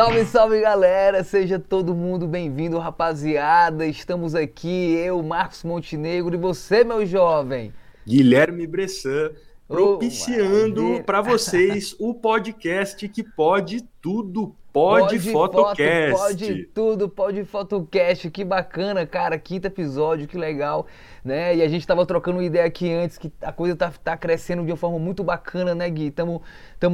Salve, salve galera! Seja todo mundo bem-vindo, rapaziada. Estamos aqui, eu, Marcos Montenegro, e você, meu jovem. Guilherme Bressan, propiciando oh, para vocês o podcast que pode tudo. Pode, pode Fotocast. Foto, pode tudo, pode Fotocast. Que bacana, cara. Quinto episódio, que legal, né? E a gente tava trocando ideia aqui antes que a coisa tá, tá crescendo de uma forma muito bacana, né, Gui? Estamos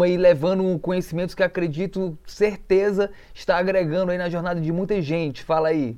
aí levando conhecimentos que acredito, certeza, está agregando aí na jornada de muita gente. Fala aí.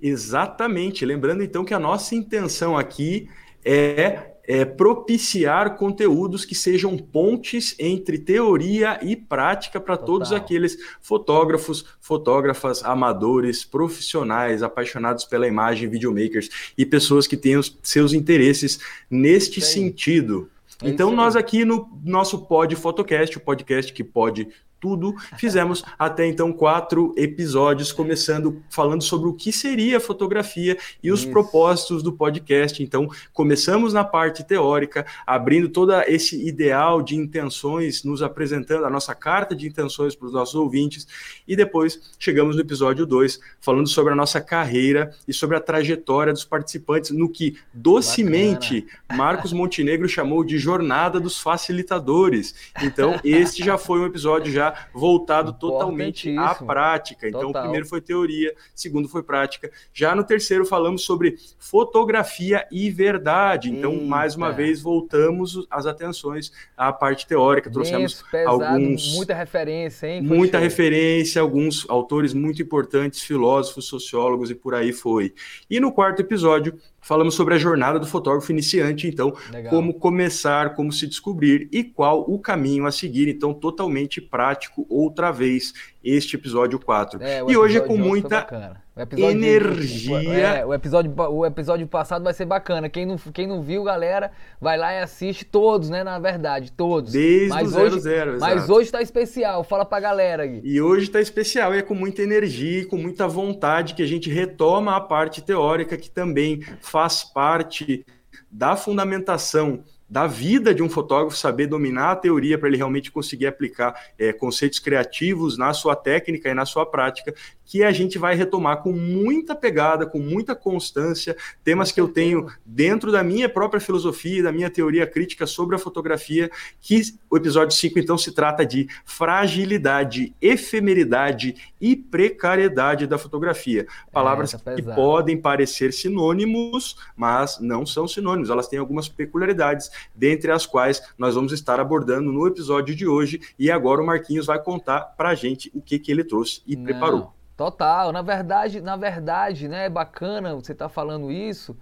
Exatamente. Lembrando então que a nossa intenção aqui é é, propiciar conteúdos que sejam pontes entre teoria e prática para todos aqueles fotógrafos, fotógrafas, amadores, profissionais, apaixonados pela imagem, videomakers e pessoas que tenham seus interesses neste sentido. É então, nós aqui no nosso Pod Fotocast, o podcast que pode tudo. Fizemos até então quatro episódios, começando falando sobre o que seria fotografia e os Isso. propósitos do podcast. Então, começamos na parte teórica, abrindo todo esse ideal de intenções, nos apresentando a nossa carta de intenções para os nossos ouvintes, e depois chegamos no episódio 2, falando sobre a nossa carreira e sobre a trajetória dos participantes, no que docemente Bacana. Marcos Montenegro chamou de jornada dos facilitadores. Então, este já foi um episódio já voltado totalmente à prática. Então, Total. o primeiro foi teoria, segundo foi prática. Já no terceiro falamos sobre fotografia e verdade. Então, Eita. mais uma vez, voltamos as atenções à parte teórica. Trouxemos pesado, alguns. Muita referência, hein? Foi muita show. referência, alguns autores muito importantes, filósofos, sociólogos e por aí foi. E no quarto episódio, falamos sobre a jornada do fotógrafo iniciante, então, Legal. como começar, como se descobrir e qual o caminho a seguir, então, totalmente prático outra vez este episódio 4. É, e hoje é com muita energia. De, é, o, episódio, o episódio passado vai ser bacana. Quem não, quem não viu, galera, vai lá e assiste todos, né? Na verdade, todos. Desde mas o hoje, 00, Mas hoje tá especial. Fala pra galera, Gui. E hoje tá especial e é com muita energia e com muita vontade que a gente retoma a parte teórica que também faz parte da fundamentação da vida de um fotógrafo, saber dominar a teoria para ele realmente conseguir aplicar é, conceitos criativos na sua técnica e na sua prática, que a gente vai retomar com muita pegada, com muita constância, temas que eu tenho dentro da minha própria filosofia, da minha teoria crítica sobre a fotografia, que o episódio 5 então se trata de fragilidade, efemeridade e precariedade da fotografia. Palavras é, que podem parecer sinônimos, mas não são sinônimos, elas têm algumas peculiaridades dentre as quais nós vamos estar abordando no episódio de hoje. E agora o Marquinhos vai contar para a gente o que, que ele trouxe e Não, preparou. Total, na verdade, na verdade, né, é bacana você estar tá falando isso,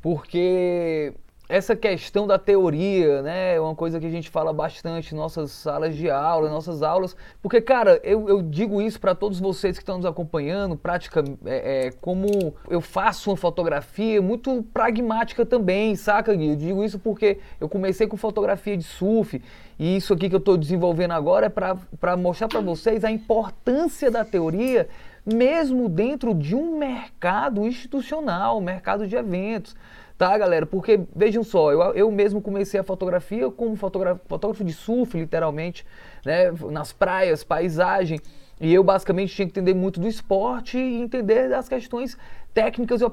porque essa questão da teoria, né, é uma coisa que a gente fala bastante em nossas salas de aula, nossas aulas, porque, cara, eu, eu digo isso para todos vocês que estão nos acompanhando, prática, é, é, como eu faço uma fotografia muito pragmática também, saca, Gui? Eu digo isso porque eu comecei com fotografia de surf, e isso aqui que eu estou desenvolvendo agora é para mostrar para vocês a importância da teoria, mesmo dentro de um mercado institucional, mercado de eventos. Tá, galera? Porque, vejam só, eu, eu mesmo comecei a fotografia como fotógrafo, de surf, literalmente, né? Nas praias, paisagem. E eu basicamente tinha que entender muito do esporte e entender das questões técnicas e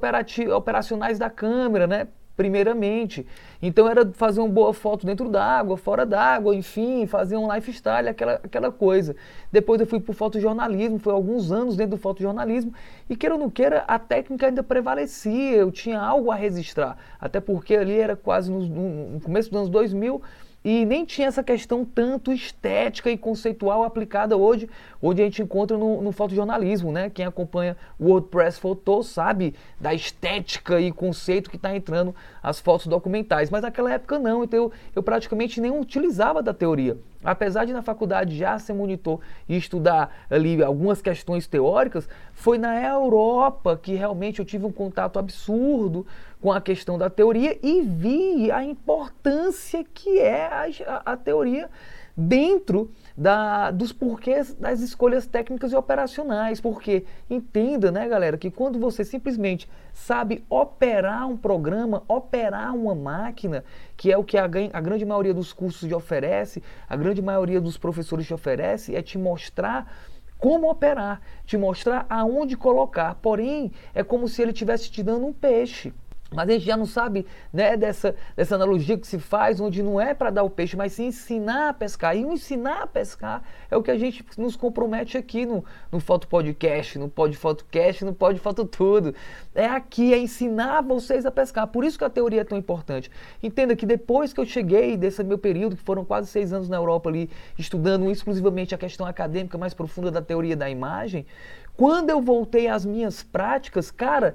operacionais da câmera, né? Primeiramente. Então era fazer uma boa foto dentro d'água, fora d'água, enfim, fazer um lifestyle, aquela, aquela coisa. Depois eu fui para o fotojornalismo, foi alguns anos dentro do fotojornalismo, e queira ou não queira, a técnica ainda prevalecia, eu tinha algo a registrar. Até porque ali era quase no, no começo dos anos 2000, e nem tinha essa questão tanto estética e conceitual aplicada hoje, onde a gente encontra no, no fotojornalismo, né? Quem acompanha o WordPress Photo sabe da estética e conceito que está entrando as fotos documentais. Mas naquela época não, então eu, eu praticamente nem utilizava da teoria. Apesar de na faculdade já ser monitor e estudar ali algumas questões teóricas, foi na Europa que realmente eu tive um contato absurdo com a questão da teoria e vi a importância que é a, a teoria dentro da, dos porquês das escolhas técnicas e operacionais. Porque entenda, né, galera, que quando você simplesmente sabe operar um programa, operar uma máquina, que é o que a, a grande maioria dos cursos te oferece, a grande maioria dos professores te oferece, é te mostrar como operar, te mostrar aonde colocar. Porém, é como se ele estivesse te dando um peixe. Mas a gente já não sabe né, dessa, dessa analogia que se faz, onde não é para dar o peixe, mas sim ensinar a pescar. E o ensinar a pescar é o que a gente nos compromete aqui no, no Foto Podcast, no Pod Fotocast, no Pod Foto Tudo. É aqui, é ensinar vocês a pescar. Por isso que a teoria é tão importante. Entenda que depois que eu cheguei desse meu período, que foram quase seis anos na Europa ali, estudando exclusivamente a questão acadêmica mais profunda da teoria da imagem, quando eu voltei às minhas práticas, cara,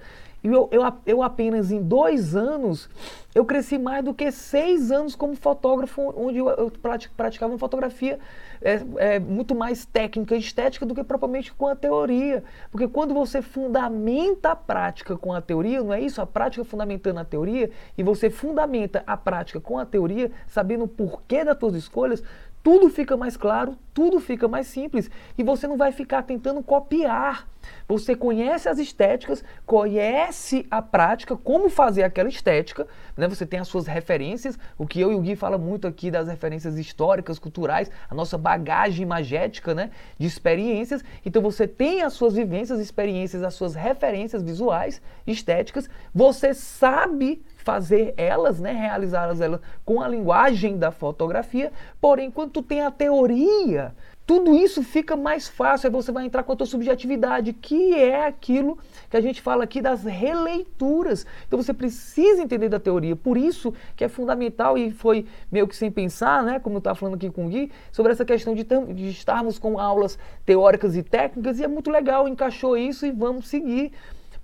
eu, eu, eu apenas em dois anos, eu cresci mais do que seis anos como fotógrafo, onde eu, eu praticava uma fotografia é, é, muito mais técnica e estética do que propriamente com a teoria. Porque quando você fundamenta a prática com a teoria, não é isso? A prática fundamentando a teoria, e você fundamenta a prática com a teoria, sabendo o porquê das suas escolhas, tudo fica mais claro, tudo fica mais simples e você não vai ficar tentando copiar. Você conhece as estéticas, conhece a prática, como fazer aquela estética, né? Você tem as suas referências, o que eu e o Gui fala muito aqui das referências históricas, culturais, a nossa bagagem imagética, né, de experiências. Então você tem as suas vivências, experiências, as suas referências visuais, estéticas. Você sabe fazer elas, né, realizá-las elas com a linguagem da fotografia, porém quando tu tem a teoria, tudo isso fica mais fácil, aí você vai entrar com a tua subjetividade, que é aquilo que a gente fala aqui das releituras. Então você precisa entender da teoria, por isso que é fundamental e foi meio que sem pensar, né, como eu estava falando aqui com o Gui, sobre essa questão de, de estarmos com aulas teóricas e técnicas, e é muito legal, encaixou isso e vamos seguir.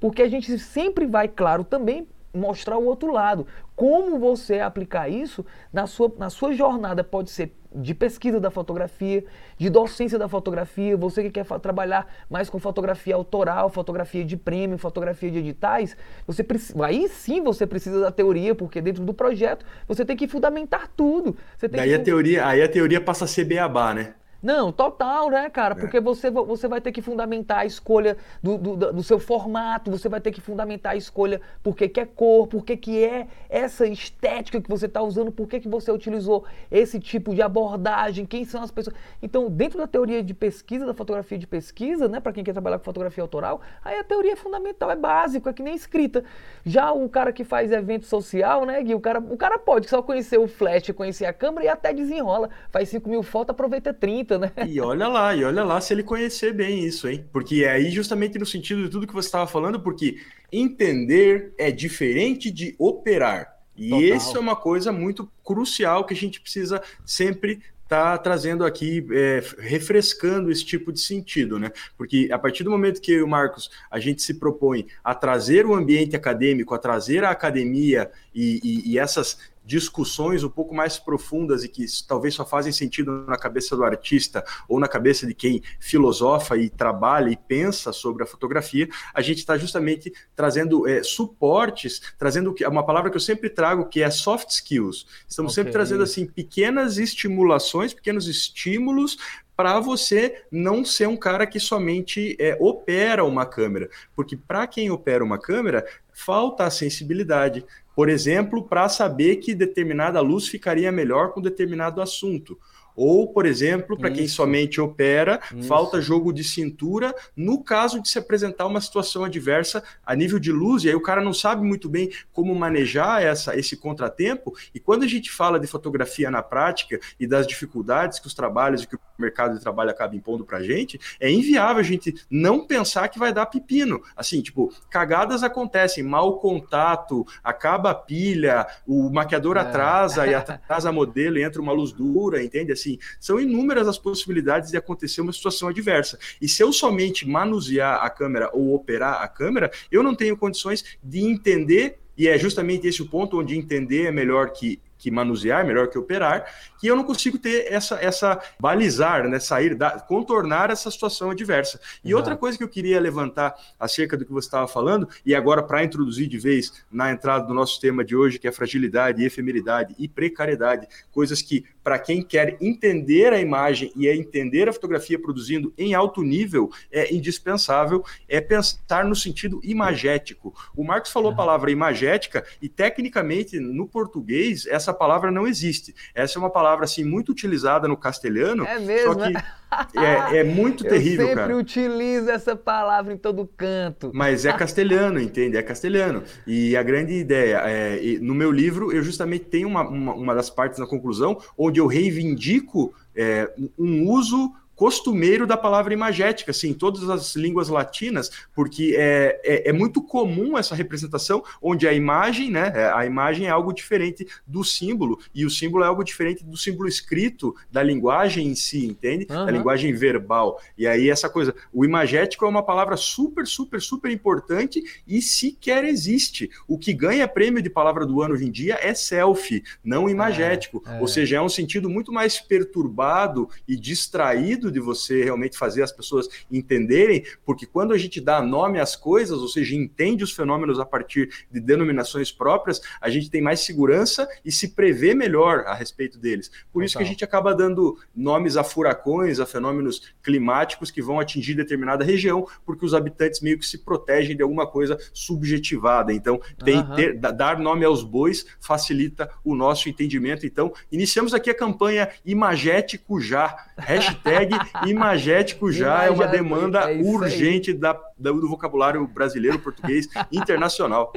Porque a gente sempre vai, claro, também mostrar o outro lado. Como você aplicar isso na sua, na sua jornada pode ser de pesquisa da fotografia, de docência da fotografia, você que quer trabalhar mais com fotografia autoral, fotografia de prêmio, fotografia de editais, você aí sim você precisa da teoria, porque dentro do projeto você tem que fundamentar tudo. Daí que... a teoria, aí a teoria passa a ser beabá, né? Não, total, né, cara? É. Porque você, você vai ter que fundamentar a escolha do, do, do, seu formato, você vai ter que fundamentar a escolha por que, que é cor, por que, que é essa estética que você está usando, por que, que você utilizou esse tipo de abordagem, quem são as pessoas. Então, dentro da teoria de pesquisa, da fotografia de pesquisa, né, para quem quer trabalhar com fotografia autoral, aí a teoria é fundamental, é básico, é que nem escrita. Já o cara que faz evento social, né, Gui, o cara, o cara pode só conhecer o flash, conhecer a câmera e até desenrola. Faz 5 mil fotos, aproveita 30 né? E olha lá, e olha lá se ele conhecer bem isso, hein? Porque é aí justamente no sentido de tudo que você estava falando, porque entender é diferente de operar. E Total. isso é uma coisa muito crucial que a gente precisa sempre tá trazendo aqui, é, refrescando esse tipo de sentido, né? Porque a partir do momento que eu e o Marcos a gente se propõe a trazer o ambiente acadêmico, a trazer a academia e, e, e essas discussões um pouco mais profundas e que talvez só fazem sentido na cabeça do artista ou na cabeça de quem filosofa e trabalha e pensa sobre a fotografia, a gente está justamente trazendo é, suportes, trazendo uma palavra que eu sempre trago, que é soft skills. Estamos okay. sempre trazendo assim pequenas estimulações, pequenos estímulos para você não ser um cara que somente é, opera uma câmera, porque para quem opera uma câmera falta a sensibilidade, por exemplo, para saber que determinada luz ficaria melhor com determinado assunto. Ou, por exemplo, para quem somente opera, Isso. falta jogo de cintura no caso de se apresentar uma situação adversa a nível de luz, e aí o cara não sabe muito bem como manejar essa, esse contratempo. E quando a gente fala de fotografia na prática e das dificuldades que os trabalhos e que o mercado de trabalho acaba impondo para a gente, é inviável a gente não pensar que vai dar pepino. Assim, tipo, cagadas acontecem, mau contato, acaba a pilha, o maquiador é. atrasa e atrasa a modelo e entra uma luz dura, entende? Assim, assim, são inúmeras as possibilidades de acontecer uma situação adversa. E se eu somente manusear a câmera ou operar a câmera, eu não tenho condições de entender e é justamente esse o ponto onde entender é melhor que que manusear, melhor que operar, que eu não consigo ter essa, essa balizar, né, sair, da, contornar essa situação adversa. E outra coisa que eu queria levantar acerca do que você estava falando, e agora para introduzir de vez na entrada do nosso tema de hoje, que é fragilidade, efemeridade e precariedade, coisas que para quem quer entender a imagem e é entender a fotografia produzindo em alto nível, é indispensável, é pensar no sentido imagético. O Marcos falou a palavra imagética e tecnicamente no português essa palavra não existe. Essa é uma palavra assim muito utilizada no castelhano. É mesmo. Só que é, é muito terrível, cara. Eu sempre utilizo essa palavra em todo canto. Mas é castelhano, entende? É castelhano. E a grande ideia, é, no meu livro, eu justamente tenho uma, uma, uma das partes na conclusão onde eu reivindico é, um uso costumeiro da palavra imagética, assim, em todas as línguas latinas, porque é, é, é, muito comum essa representação onde a imagem, né, é, a imagem é algo diferente do símbolo, e o símbolo é algo diferente do símbolo escrito, da linguagem em si, entende? Uhum. Da linguagem verbal. E aí essa coisa, o imagético é uma palavra super, super, super importante e sequer existe. O que ganha prêmio de palavra do ano hoje em dia é selfie, não imagético. É, é. Ou seja, é um sentido muito mais perturbado e distraído de você realmente fazer as pessoas entenderem, porque quando a gente dá nome às coisas, ou seja, entende os fenômenos a partir de denominações próprias, a gente tem mais segurança e se prevê melhor a respeito deles. Por isso que a gente acaba dando nomes a furacões, a fenômenos climáticos que vão atingir determinada região, porque os habitantes meio que se protegem de alguma coisa subjetivada. Então, tem, uhum. ter, dar nome aos bois facilita o nosso entendimento. Então, iniciamos aqui a campanha Imagético Já. Hashtag imagético já é uma demanda é urgente da, da, do vocabulário brasileiro, português, internacional.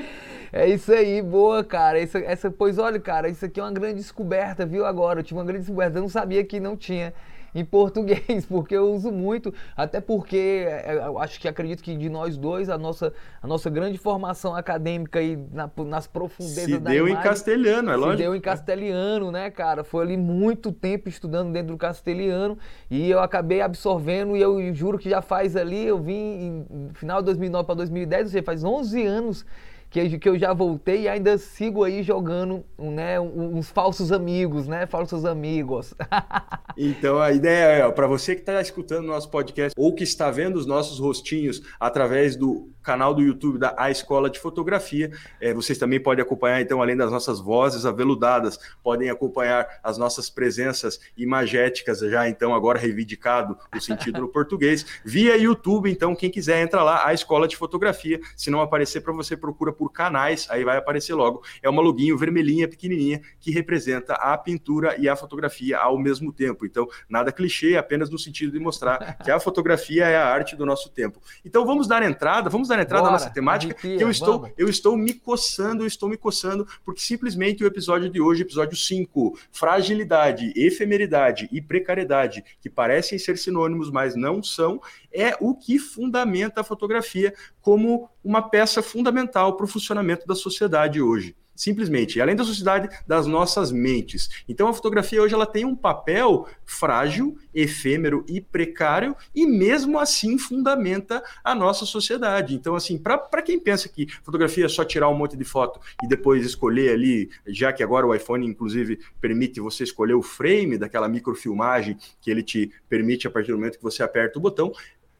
É isso aí, boa, cara. Essa, essa, pois olha, cara, isso aqui é uma grande descoberta, viu? Agora, eu tive uma grande descoberta, eu não sabia que não tinha em português, porque eu uso muito, até porque é, eu acho que acredito que de nós dois, a nossa, a nossa grande formação acadêmica aí na, nas profundezas se da deu imagem, em castelhano, é lógico. Se deu em castelhano, né, cara? Foi ali muito tempo estudando dentro do castelhano e eu acabei absorvendo e eu juro que já faz ali, eu vim em final de 2009 para 2010, ou seja, faz 11 anos que, que eu já voltei e ainda sigo aí jogando né, uns falsos amigos, né? Falsos amigos. então a ideia é, para você que está escutando nosso podcast ou que está vendo os nossos rostinhos através do canal do YouTube da A Escola de Fotografia, é, vocês também podem acompanhar, então, além das nossas vozes aveludadas, podem acompanhar as nossas presenças imagéticas, já então agora reivindicado o sentido no português, via YouTube. Então, quem quiser entra lá, A Escola de Fotografia. Se não aparecer para você, procura por canais, aí vai aparecer logo. É uma loguinho vermelhinha, pequenininha, que representa a pintura e a fotografia ao mesmo tempo. Então, nada clichê, apenas no sentido de mostrar que a fotografia é a arte do nosso tempo. Então, vamos dar entrada, vamos dar entrada Bora, nessa temática, que eu estou, eu estou me coçando, eu estou me coçando, porque simplesmente o episódio de hoje, episódio 5, fragilidade, efemeridade e precariedade, que parecem ser sinônimos, mas não são, é o que fundamenta a fotografia como uma peça fundamental para o funcionamento da sociedade hoje simplesmente, além da sociedade das nossas mentes. Então a fotografia hoje ela tem um papel frágil, efêmero e precário e mesmo assim fundamenta a nossa sociedade. Então assim, para quem pensa que fotografia é só tirar um monte de foto e depois escolher ali, já que agora o iPhone inclusive permite você escolher o frame daquela microfilmagem que ele te permite a partir do momento que você aperta o botão,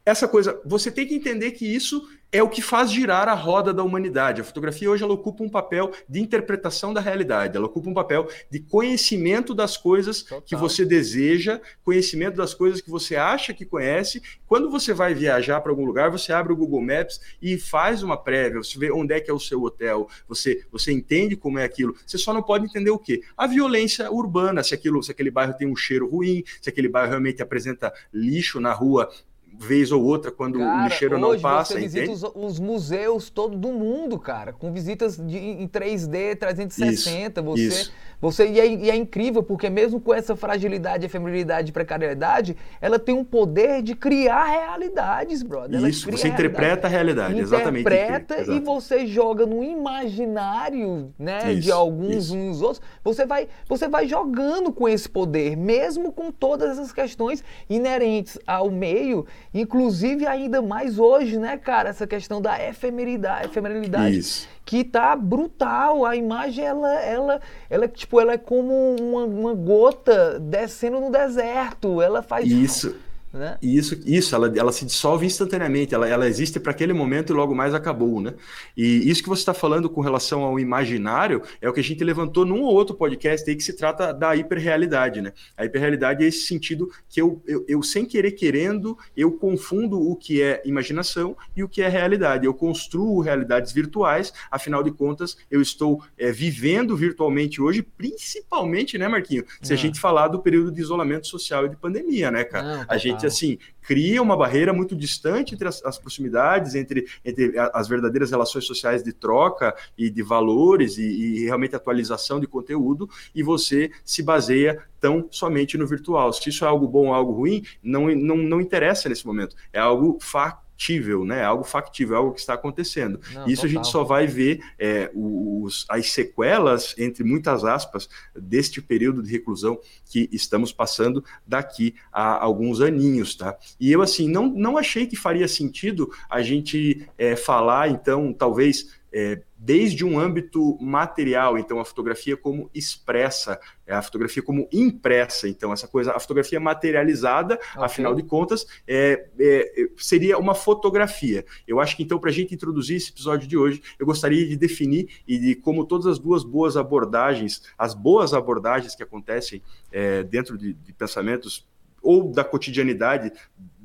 essa coisa, você tem que entender que isso é o que faz girar a roda da humanidade. A fotografia hoje ela ocupa um papel de interpretação da realidade, ela ocupa um papel de conhecimento das coisas Total. que você deseja, conhecimento das coisas que você acha que conhece. Quando você vai viajar para algum lugar, você abre o Google Maps e faz uma prévia, você vê onde é que é o seu hotel, você, você entende como é aquilo. Você só não pode entender o quê? A violência urbana, se aquilo, se aquele bairro tem um cheiro ruim, se aquele bairro realmente apresenta lixo na rua vez ou outra quando cara, o lixeiro não passa. Você visita os, os, museus todo do mundo, cara, com visitas de, em 3D, 360. Isso, você, isso. você e é, e é, incrível porque mesmo com essa fragilidade, efemeridade e precariedade, ela tem um poder de criar realidades, brother. Ela isso, você interpreta a realidade, exatamente. Interpreta e você joga no imaginário, né, isso, de alguns uns outros. Você vai, você vai jogando com esse poder, mesmo com todas essas questões inerentes ao meio Inclusive, ainda mais hoje, né, cara, essa questão da efemeridade, efemeridade Isso. que tá brutal. A imagem, ela, ela, ela, tipo, ela é como uma, uma gota descendo no deserto. Ela faz. Isso. Né? Isso, isso ela, ela se dissolve instantaneamente, ela, ela existe para aquele momento e logo mais acabou, né? E isso que você está falando com relação ao imaginário é o que a gente levantou num ou outro podcast aí que se trata da hiperrealidade, né? A hiperrealidade é esse sentido que eu, eu, eu sem querer querendo, eu confundo o que é imaginação e o que é realidade. Eu construo realidades virtuais, afinal de contas, eu estou é, vivendo virtualmente hoje, principalmente, né, Marquinho? Se a é. gente falar do período de isolamento social e de pandemia, né, cara? Não, a gente assim cria uma barreira muito distante entre as, as, proximidades, entre, entre as verdadeiras relações sociais de troca e de valores e, e, realmente atualização de conteúdo, e você se baseia tão somente no virtual. Se isso é algo bom ou algo ruim, não, não, não interessa nesse momento. É algo facto factível, né? Algo factível, algo que está acontecendo. Não, Isso total. a gente só vai ver é, os, as sequelas, entre muitas aspas, deste período de reclusão que estamos passando daqui a alguns aninhos, tá? E eu, assim, não, não achei que faria sentido a gente é, falar, então, talvez é, desde um âmbito material, então a fotografia como expressa, é a fotografia como impressa, então essa coisa, a fotografia materializada, okay. afinal de contas, é, é, seria uma fotografia. Eu acho que então para a gente introduzir esse episódio de hoje, eu gostaria de definir e de como todas as duas boas abordagens, as boas abordagens que acontecem é, dentro de, de pensamentos ou da cotidianidade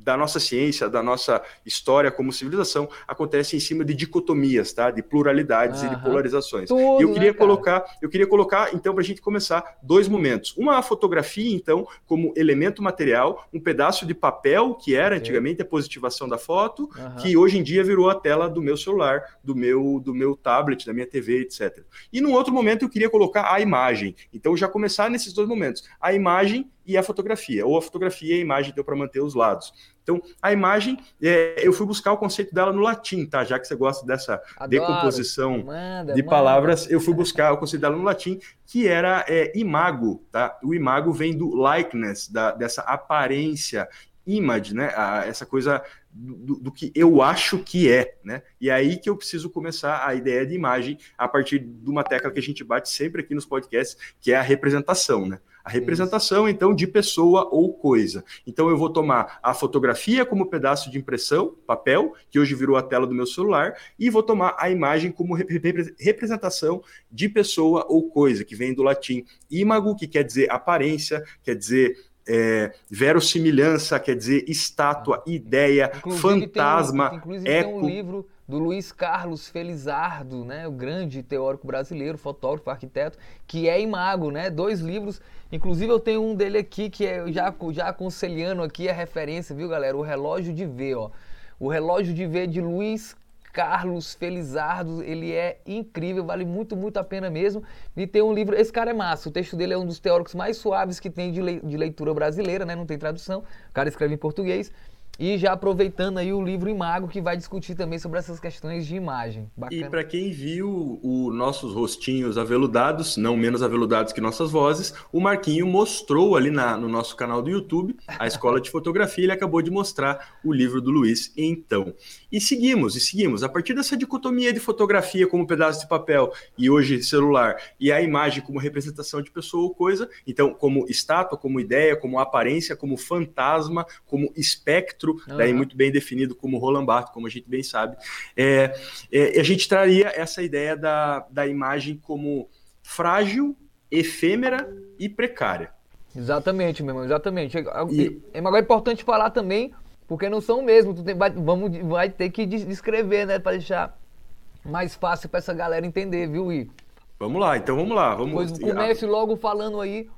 da nossa ciência, da nossa história como civilização, acontece em cima de dicotomias, tá? De pluralidades e de polarizações. Tudo, e eu queria né, colocar, eu queria colocar, então, para a gente começar, dois momentos. Uma a fotografia, então, como elemento material, um pedaço de papel que era antigamente a positivação da foto, que hoje em dia virou a tela do meu celular, do meu, do meu tablet, da minha TV, etc. E num outro momento eu queria colocar a imagem. Então, já começar nesses dois momentos. A imagem e a fotografia, ou a fotografia e a imagem deu para manter os lados. Então, a imagem, é, eu fui buscar o conceito dela no latim, tá? Já que você gosta dessa Adoro. decomposição manda, de manda. palavras, eu fui buscar o conceito dela no latim, que era é, imago, tá? O imago vem do likeness, da, dessa aparência, image, né? A, essa coisa do, do, que eu acho que é, né? E é aí que eu preciso começar a ideia de imagem a partir de uma tecla que a gente bate sempre aqui nos podcasts, que é a representação, né? A representação, então, de pessoa ou coisa. Então, eu vou tomar a fotografia como pedaço de impressão, papel, que hoje virou a tela do meu celular, e vou tomar a imagem como representação de pessoa ou coisa, que vem do latim imago, que quer dizer aparência, quer dizer é, verossimilhança, quer dizer estátua, ideia, inclusive fantasma, tem inclusive eco. Tem um livro do Luiz Carlos Felizardo, né, o grande teórico brasileiro, fotógrafo, arquiteto, que é imago, né? Dois livros, inclusive eu tenho um dele aqui que é já já aconselhando aqui a referência, viu, galera? O relógio de ver, ó. O relógio de ver de Luiz Carlos Felizardo, ele é incrível, vale muito, muito a pena mesmo. E tem um livro, esse cara é massa, o texto dele é um dos teóricos mais suaves que tem de leitura brasileira, né? Não tem tradução, o cara escreve em português. E já aproveitando aí o livro Imago, que vai discutir também sobre essas questões de imagem. Bacana. E para quem viu os nossos rostinhos aveludados, não menos aveludados que nossas vozes, o Marquinho mostrou ali na, no nosso canal do YouTube, a Escola de Fotografia, ele acabou de mostrar o livro do Luiz então. E seguimos, e seguimos. A partir dessa dicotomia de fotografia como pedaço de papel e hoje celular, e a imagem como representação de pessoa ou coisa, então como estátua, como ideia, como aparência, como fantasma, como espectro, uhum. daí muito bem definido como Roland Barthes, como a gente bem sabe. É, é, a gente traria essa ideia da, da imagem como frágil, efêmera e precária. Exatamente, meu irmão, exatamente. E, é, é importante falar também, porque não são mesmo, tu tem, vai, vamos, vai ter que descrever, né, para deixar mais fácil para essa galera entender, viu, I? Vamos lá, então vamos lá. Vamos... Pois comece logo falando aí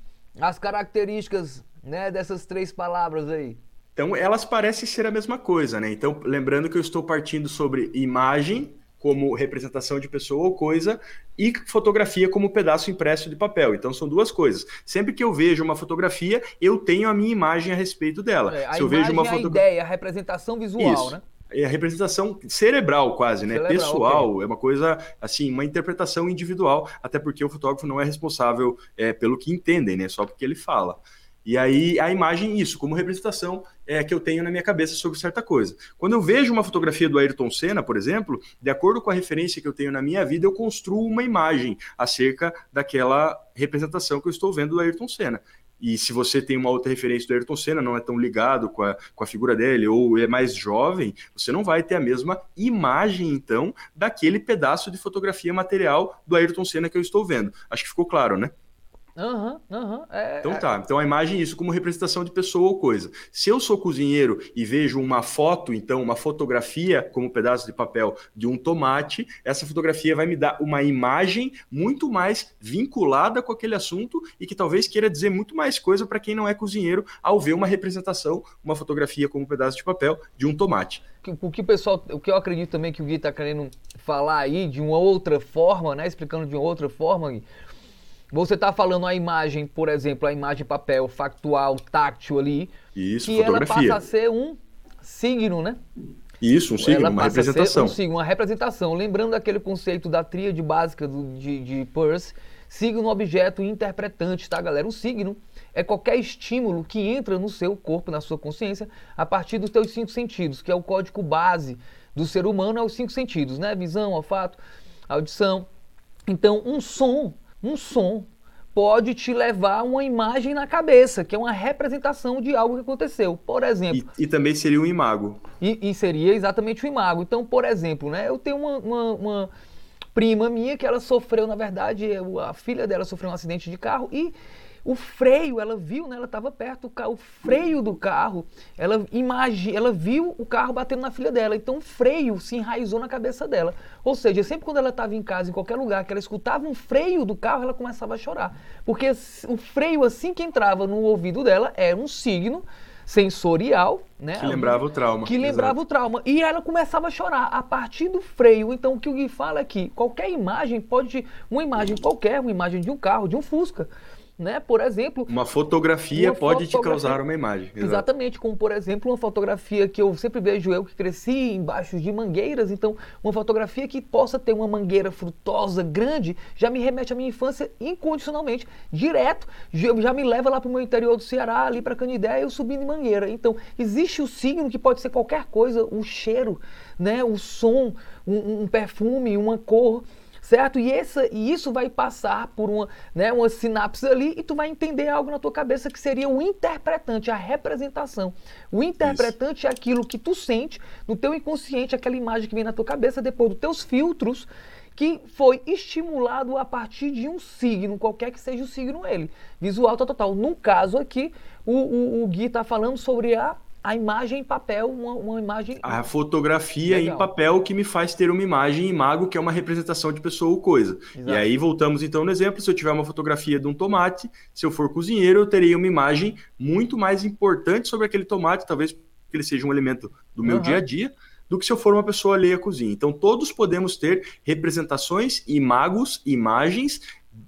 as características né, dessas três palavras aí. Então, elas parecem ser a mesma coisa, né? Então, lembrando que eu estou partindo sobre imagem como representação de pessoa ou coisa e fotografia como pedaço impresso de papel. Então são duas coisas. Sempre que eu vejo uma fotografia, eu tenho a minha imagem a respeito dela. É, a Se eu vejo uma foto... a ideia, a representação visual, Isso. né? É a representação cerebral quase, né? Cerebral, Pessoal, é uma coisa assim, uma interpretação individual, até porque o fotógrafo não é responsável é, pelo que entendem, né? Só porque ele fala. E aí a imagem, isso, como representação é, que eu tenho na minha cabeça sobre certa coisa. Quando eu vejo uma fotografia do Ayrton Senna, por exemplo, de acordo com a referência que eu tenho na minha vida, eu construo uma imagem acerca daquela representação que eu estou vendo do Ayrton Senna. E se você tem uma outra referência do Ayrton Senna, não é tão ligado com a, com a figura dele, ou é mais jovem, você não vai ter a mesma imagem, então, daquele pedaço de fotografia material do Ayrton Senna que eu estou vendo. Acho que ficou claro, né? Aham, uhum, aham. Uhum, é, então tá. Então a imagem é isso como representação de pessoa ou coisa. Se eu sou cozinheiro e vejo uma foto, então, uma fotografia como um pedaço de papel de um tomate, essa fotografia vai me dar uma imagem muito mais vinculada com aquele assunto e que talvez queira dizer muito mais coisa para quem não é cozinheiro ao ver uma representação, uma fotografia como um pedaço de papel de um tomate. O que o pessoal, o que eu acredito também que o Gui está querendo falar aí de uma outra forma, né? Explicando de uma outra forma, Gui, você está falando a imagem, por exemplo, a imagem papel, factual, táctil ali. Isso, que fotografia. ela passa a ser um signo, né? Isso, um signo, ela uma representação. um signo, uma representação. Lembrando daquele conceito da tríade básica do, de, de Peirce, signo, objeto e interpretante, tá, galera? Um signo é qualquer estímulo que entra no seu corpo, na sua consciência, a partir dos seus cinco sentidos, que é o código base do ser humano, é os cinco sentidos, né? Visão, olfato, audição. Então, um som um som pode te levar uma imagem na cabeça, que é uma representação de algo que aconteceu. Por exemplo. E, e também seria um imago. E, e, seria exatamente um imago. Então, por exemplo, né, eu tenho uma, uma, uma prima minha que ela sofreu, na verdade, a filha dela sofreu um acidente de carro e o freio, ela viu, né? Ela estava perto, o, carro, o freio do carro, ela imagi, ela viu o carro batendo na filha dela. Então o freio se enraizou na cabeça dela. Ou seja, sempre quando ela estava em casa, em qualquer lugar, que ela escutava um freio do carro, ela começava a chorar. Porque o freio, assim que entrava no ouvido dela, era um signo sensorial, né? Que lembrava o trauma. Que lembrava Exato. o trauma. E ela começava a chorar a partir do freio. Então o que o Gui fala é que qualquer imagem pode, uma imagem qualquer, uma imagem de um carro, de um Fusca, né? Por exemplo, uma fotografia uma pode fotografia, te causar uma imagem. Exato. Exatamente, como por exemplo, uma fotografia que eu sempre vejo eu que cresci embaixo de mangueiras, então uma fotografia que possa ter uma mangueira frutosa grande já me remete à minha infância incondicionalmente, direto, já me leva lá para o meu interior do Ceará, ali para Canidé, eu subindo em mangueira. Então, existe o signo que pode ser qualquer coisa, o cheiro, né, o som, um, um perfume, uma cor certo? E, essa, e isso vai passar por uma, né, uma sinapse ali e tu vai entender algo na tua cabeça que seria o interpretante, a representação. O interpretante isso. é aquilo que tu sente no teu inconsciente, aquela imagem que vem na tua cabeça depois dos teus filtros que foi estimulado a partir de um signo, qualquer que seja o signo ele. Visual total. No caso aqui, o, o, o Gui está falando sobre a a imagem em papel, uma, uma imagem. A fotografia Legal. em papel que me faz ter uma imagem em imago, que é uma representação de pessoa ou coisa. Exato. E aí voltamos então no exemplo: se eu tiver uma fotografia de um tomate, se eu for cozinheiro, eu terei uma imagem muito mais importante sobre aquele tomate, talvez porque ele seja um elemento do meu uhum. dia a dia do que se eu for uma pessoa alheia à cozinha. Então, todos podemos ter representações, imagos, imagens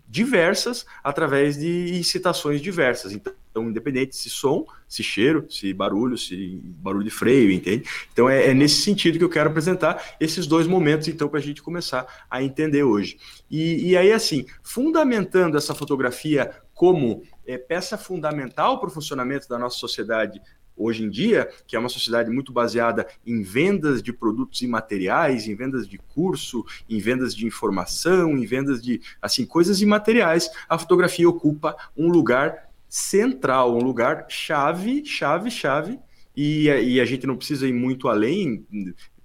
diversas através de citações diversas. Então, então, independente se som, se cheiro, se barulho, se barulho de freio, entende? Então, é, é nesse sentido que eu quero apresentar esses dois momentos, então, para a gente começar a entender hoje. E, e aí, assim, fundamentando essa fotografia como é, peça fundamental para o funcionamento da nossa sociedade hoje em dia, que é uma sociedade muito baseada em vendas de produtos imateriais, em vendas de curso, em vendas de informação, em vendas de assim coisas imateriais, a fotografia ocupa um lugar central, um lugar chave, chave, chave, e, e a gente não precisa ir muito além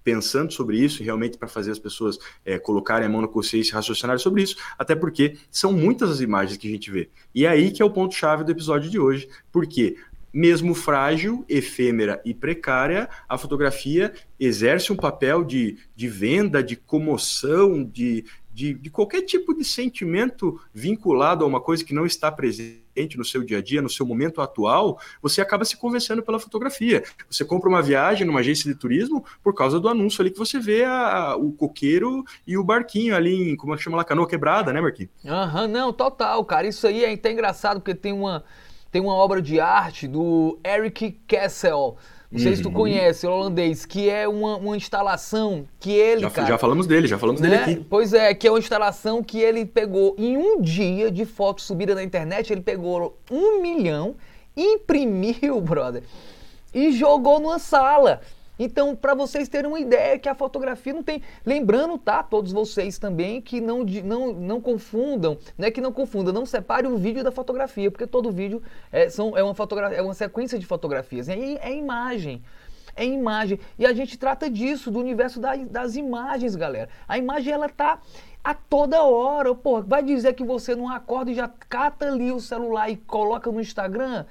pensando sobre isso, realmente para fazer as pessoas é, colocarem a mão na consciência e raciocinarem sobre isso, até porque são muitas as imagens que a gente vê. E é aí que é o ponto-chave do episódio de hoje, porque mesmo frágil, efêmera e precária, a fotografia exerce um papel de, de venda, de comoção, de, de, de, qualquer tipo de sentimento vinculado a uma coisa que não está presente no seu dia a dia, no seu momento atual, você acaba se convencendo pela fotografia. Você compra uma viagem numa agência de turismo por causa do anúncio ali que você vê a, o coqueiro e o barquinho ali em, como é que chama lá, canoa quebrada, né, Marquinhos? Aham, uhum, não, total, cara. Isso aí é até engraçado porque tem uma, tem uma obra de arte do Eric Kessel não sei uhum. se tu uhum. conhece, o holandês, que é uma, uma instalação que ele. Já, cara, já falamos dele, já falamos né? dele aqui. Pois é, que é uma instalação que ele pegou em um dia de fotos subidas na internet, ele pegou 1 milhão imprimiu, brother, e jogou numa sala. Então, para vocês terem uma ideia que a fotografia não tem. Lembrando, tá? Todos vocês também que não, não, não confundam, né? Que não confundam, não separe o vídeo da fotografia, porque todo vídeo é, são, é, uma, fotografia, é uma sequência de fotografias. É, é imagem. É imagem. E a gente trata disso, do universo da, das imagens, galera. A imagem, ela tá a toda hora. Pô, vai dizer que você não acorda e já cata ali o celular e coloca no Instagram?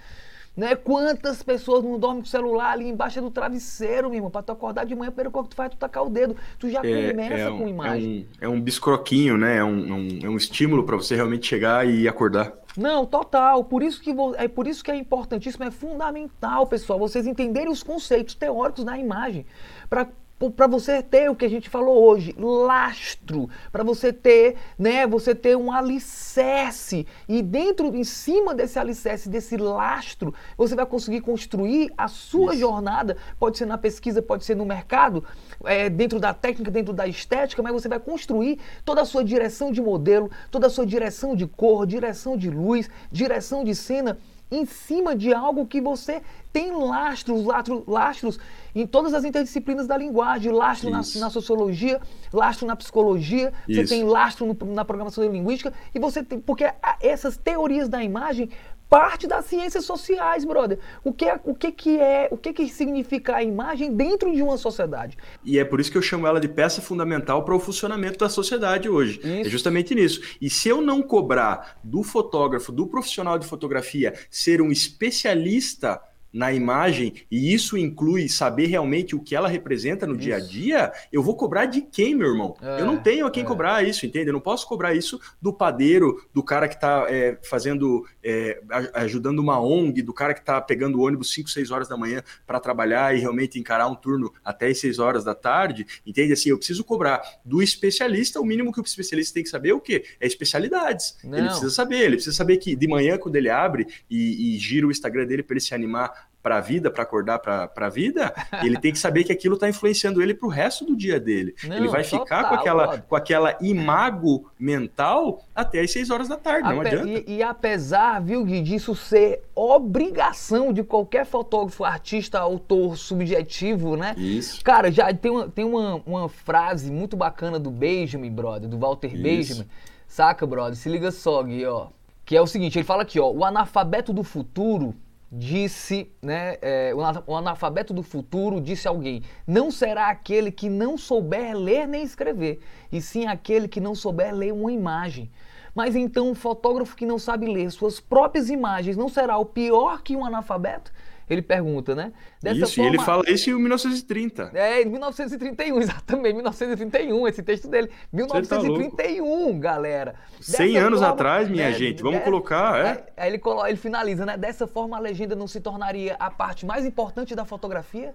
Né? Quantas pessoas não dormem com o celular ali embaixo do travesseiro, meu irmão? Pra tu acordar de manhã, a primeira coisa que tu faz é tu tacar o dedo. Tu já é, começa é um, com imagem. É um, é um biscroquinho, né? É um, é um, é um estímulo para você realmente chegar e acordar. Não, total. Por isso que é por isso que é importantíssimo, é fundamental, pessoal, vocês entenderem os conceitos teóricos da imagem para para você ter o que a gente falou hoje, lastro, para você ter, né, você ter um alicerce. E dentro, em cima desse alicerce, desse lastro, você vai conseguir construir a sua Isso. jornada, pode ser na pesquisa, pode ser no mercado, é, dentro da técnica, dentro da estética, mas você vai construir toda a sua direção de modelo, toda a sua direção de cor, direção de luz, direção de cena, em cima de algo que você tem lastros, lastros, lastros em todas as interdisciplinas da linguagem, lastro na, na, sociologia, lastro na psicologia, Isso. você tem lastro no, na programação linguística, e você tem. Porque essas teorias da imagem parte das ciências sociais, brother. O que, é, o que, que é, o que, que significa a imagem dentro de uma sociedade? E é por isso que eu chamo ela de peça fundamental para o funcionamento da sociedade hoje. É isso. É justamente nisso. E se eu não cobrar do fotógrafo, do profissional de fotografia, ser um especialista na imagem, e isso inclui saber realmente o que ela representa no isso. dia a dia, eu vou cobrar de quem, meu irmão? É, eu não tenho a quem é. cobrar isso, entende? Eu não posso cobrar isso do padeiro, do cara que está é, fazendo, é, ajudando uma ONG, do cara que está pegando o ônibus 5, 6 horas da manhã para trabalhar e realmente encarar um turno até as 6 horas da tarde, entende? Assim, eu preciso cobrar do especialista, o mínimo que o especialista tem que saber é o quê? É especialidades. Não. Ele precisa saber, ele precisa saber que de manhã, quando ele abre e, e gira o Instagram dele para ele se animar para a vida, para acordar para a vida, ele tem que saber que aquilo está influenciando ele para o resto do dia dele. Não, ele vai ficar com aquela, com aquela imago mental até as 6 horas da tarde, não Ape adianta. E, e, apesar, viu, Gui, disso ser obrigação de qualquer fotógrafo, artista, autor subjetivo, né? Isso. Cara, já tem uma, tem uma, uma frase muito bacana do Benjamin, brother, do Walter Isso. Benjamin. Saca, brother? Se liga só, Gui, ó. Que é o seguinte, ele fala aqui, ó, o analfabeto do futuro disse, né, é, o analfabeto do futuro disse alguém: não será aquele que não souber ler nem escrever, e sim aquele que não souber ler uma imagem. Mas então o fotógrafo que não sabe ler suas próprias imagens não será o pior que um analfabeto? Ele pergunta, né? Dessa isso, forma, e ele fala isso em 1930. É, em 1931, exatamente, 1931, esse texto dele. 1931, tá galera. 100 anos forma, atrás, minha né, gente, vamos é, colocar, é. Aí ele, ele finaliza, né? Dessa forma a legenda não se tornaria a parte mais importante da fotografia?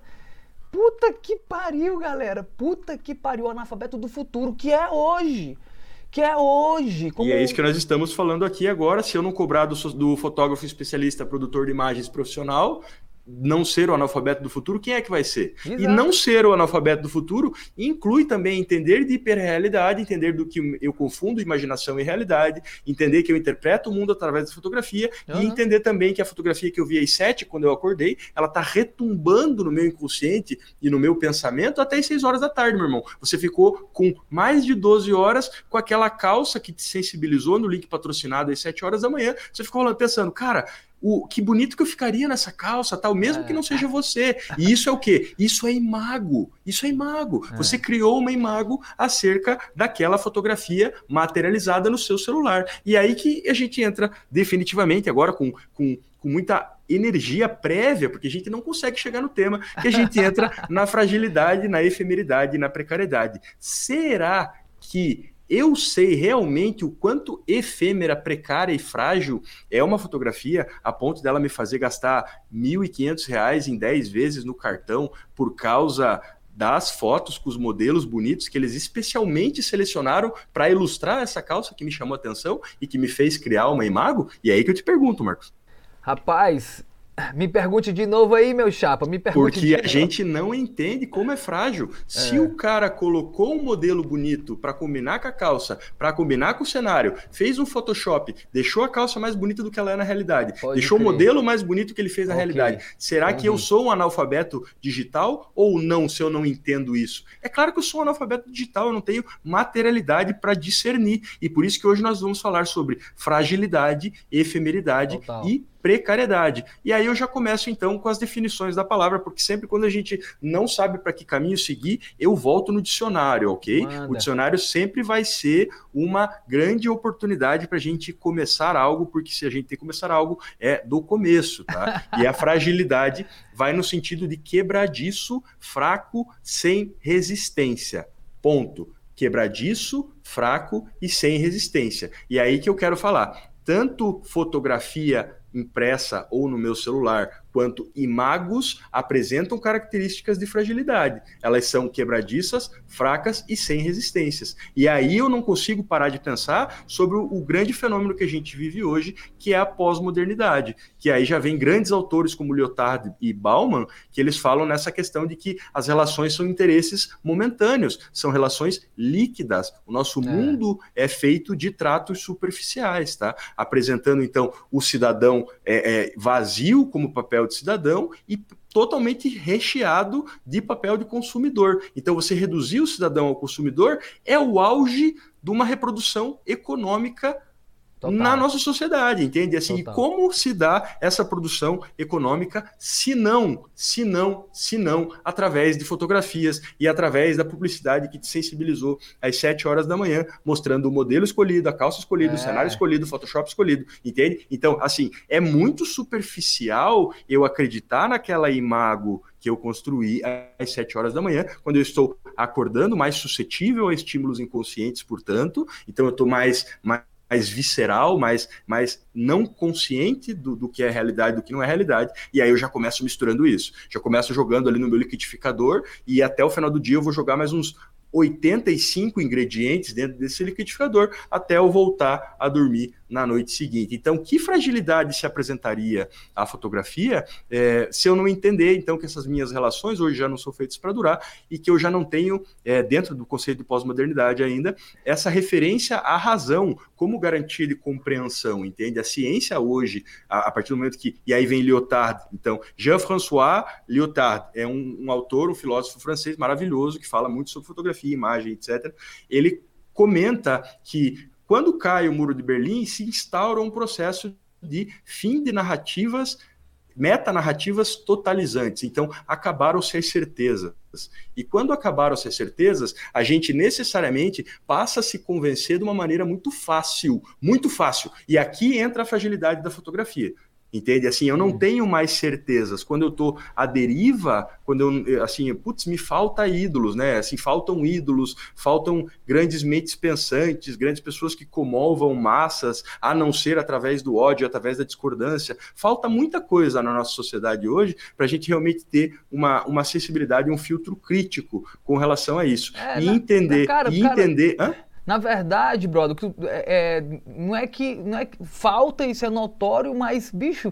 Puta que pariu, galera. Puta que pariu, o analfabeto do futuro, que é hoje que é hoje. Como... E é isso que nós estamos falando aqui agora. Se eu não cobrar do, do fotógrafo especialista, produtor de imagens profissional, não ser o analfabeto do futuro, quem é que vai ser? Exato. E não ser o analfabeto do futuro inclui também entender de hiperrealidade, entender do que eu confundo imaginação e realidade, entender que eu interpreto o mundo através da fotografia uhum. e entender também que a fotografia que eu vi às sete, quando eu acordei, ela está retumbando no meu inconsciente e no meu pensamento até as seis horas da tarde, meu irmão. Você ficou com mais de 12 horas com aquela calça que te sensibilizou no link patrocinado às sete horas da manhã. Você ficou pensando, cara, o que bonito que eu ficaria nessa calça, tal, mesmo é. que não seja você. E isso é o quê? Isso é imago. Isso é imago. É. Você criou uma imago acerca daquela fotografia materializada no seu celular. E aí que a gente entra definitivamente agora com, com, com muita energia prévia, porque a gente não consegue chegar no tema, que a gente entra na fragilidade, na efemeridade, na precariedade. Será que eu sei realmente o quanto efêmera, precária e frágil é uma fotografia a ponto dela me fazer gastar R$ 1.500 em 10 vezes no cartão por causa das fotos com os modelos bonitos que eles especialmente selecionaram para ilustrar essa calça que me chamou atenção e que me fez criar uma imago? E é aí que eu te pergunto, Marcos. Rapaz, Me pergunte de novo aí, meu chapa. Me pergunte Porque a gente não entende como é frágil. É. Se o cara colocou um modelo bonito para combinar com a calça, para combinar com o cenário, fez um Photoshop, deixou a calça mais bonita do que ela é na realidade, Pode deixou o modelo mais bonito que ele fez na okay. realidade. Será uhum. que eu sou um analfabeto digital ou não, se eu não entendo isso? É claro que eu sou um analfabeto digital, eu não tenho materialidade para discernir. E por isso que hoje nós vamos falar sobre fragilidade, efemeridade Total. e precariedade. E aí eu já começo então com as definições da palavra, porque sempre quando a gente não sabe para que caminho seguir, eu volto no dicionário, ok? Manda. O dicionário sempre vai ser uma grande oportunidade para a gente começar algo, porque se a gente tem que começar algo, é do começo, tá? E a fragilidade vai no sentido de quebradiço, fraco, sem resistência. Ponto. Quebradiço, fraco e sem resistência. E aí que eu quero falar. Tanto fotografia impressa ou no meu celular, quanto imagos apresentam características de fragilidade. Elas são quebradiças, fracas e sem resistências. E aí eu não consigo parar de pensar sobre o, o grande fenômeno que a gente vive hoje, que é a pós-modernidade. Que aí já vem grandes autores como Lyotard e Bauman, que eles falam nessa questão de que as relações são interesses momentâneos, são relações líquidas. O nosso é. mundo é feito de tratos superficiais, tá? Apresentando então o cidadão é, é, vazio como papel de cidadão e totalmente recheado de papel de consumidor. Então, você reduzir o cidadão ao consumidor é o auge de uma reprodução econômica Total. na nossa sociedade, entende? Assim, como se dá essa produção econômica se não, se não, se não, através de fotografias e através da publicidade que te sensibilizou às 7 horas da manhã, mostrando o modelo escolhido, a calça escolhida, é. o cenário escolhido, o Photoshop escolhido, entende? Então, assim, é muito superficial eu acreditar naquela imago que eu construí às 7 horas da manhã, quando eu estou acordando, mais suscetível a estímulos inconscientes, portanto, então eu estou mais, mais mais visceral, mais, mais não consciente do, do que é realidade, do que não é realidade. E aí eu já começo misturando isso. Já começo jogando ali no meu liquidificador e até o final do dia eu vou jogar mais uns 85 ingredientes dentro desse liquidificador até eu voltar a dormir na noite seguinte. Então, que fragilidade se apresentaria a fotografia é, se eu não entender, então, que essas minhas relações hoje já não são feitas para durar e que eu já não tenho, é, dentro do conceito de pós-modernidade ainda, essa referência à razão como garantia de compreensão, entende? A ciência hoje, a, a partir do momento que... E aí vem Lyotard. Então, Jean-François Lyotard é um, um autor, um filósofo francês maravilhoso que fala muito sobre fotografia, imagem, etc. Ele comenta que quando cai o Muro de Berlim, se instaura um processo de fim de narrativas, metanarrativas totalizantes. Então, acabaram-se as certezas. E quando acabaram-se as certezas, a gente necessariamente passa a se convencer de uma maneira muito fácil, muito fácil. E aqui entra a fragilidade da fotografia. Entende? Assim, eu não tenho mais certezas. Quando eu tô à deriva, quando eu, assim, putz, me falta ídolos, né? Assim, faltam ídolos, faltam grandes mentes pensantes, grandes pessoas que comovam massas, a não ser através do ódio, através da discordância. Falta muita coisa na nossa sociedade hoje para a gente realmente ter uma, uma sensibilidade, um filtro crítico com relação a isso. É, e na, entender, na cara, e entender. Cara... Hã? Na verdade, brother, é, é, não, é que, não é que falta isso, é notório, mas, bicho,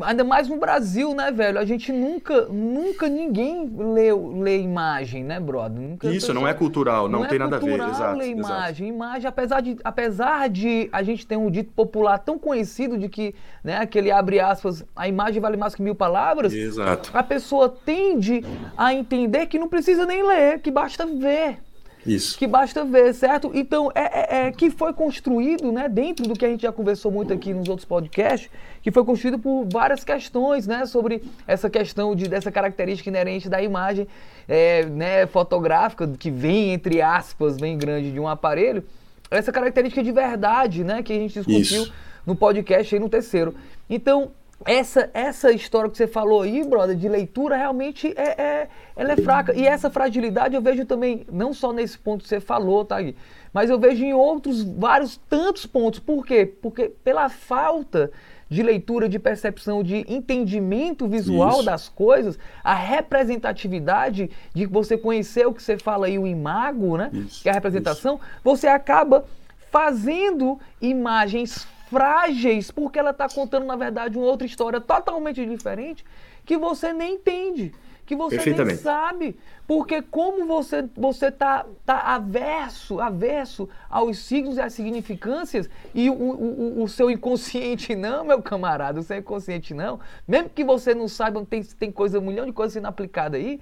ainda mais no Brasil, né, velho? A gente nunca, nunca ninguém lê, lê imagem, né, brother? Nunca isso, não é cultural, não, não tem é nada a ver. Exato, ler imagem. Exato. Imagem, apesar de, apesar de a gente ter um dito popular tão conhecido de que, né, aquele abre aspas, a imagem vale mais que mil palavras. Exato. A pessoa tende a entender que não precisa nem ler, que basta ver. Isso. Que basta ver, certo? Então, é, é, é, que foi construído, né, dentro do que a gente já conversou muito aqui nos outros podcasts, que foi construído por várias questões, né, sobre essa questão de, dessa característica inerente da imagem é, né, fotográfica, que vem, entre aspas, bem grande de um aparelho, essa característica de verdade, né, que a gente discutiu Isso. no podcast aí no terceiro. Então, essa, essa história que você falou aí, brother, de leitura, realmente é, é, ela é fraca. E essa fragilidade eu vejo também, não só nesse ponto que você falou, tá, Gui? Mas eu vejo em outros, vários, tantos pontos. Por quê? Porque pela falta de leitura, de percepção, de entendimento visual Isso. das coisas, a representatividade de você conhecer o que você fala aí, o imago, né? Isso. Que é a representação, Isso. você acaba fazendo imagens frágeis, porque ela está contando, na verdade, uma outra história totalmente diferente que você nem entende que você nem sabe. Porque como você você tá, tá averso, averso aos signos e às significâncias, e o, o, o, seu inconsciente não, meu camarada, o seu inconsciente não, mesmo que você não saiba, tem, tem coisa, um milhão de coisas sendo aplicada aí,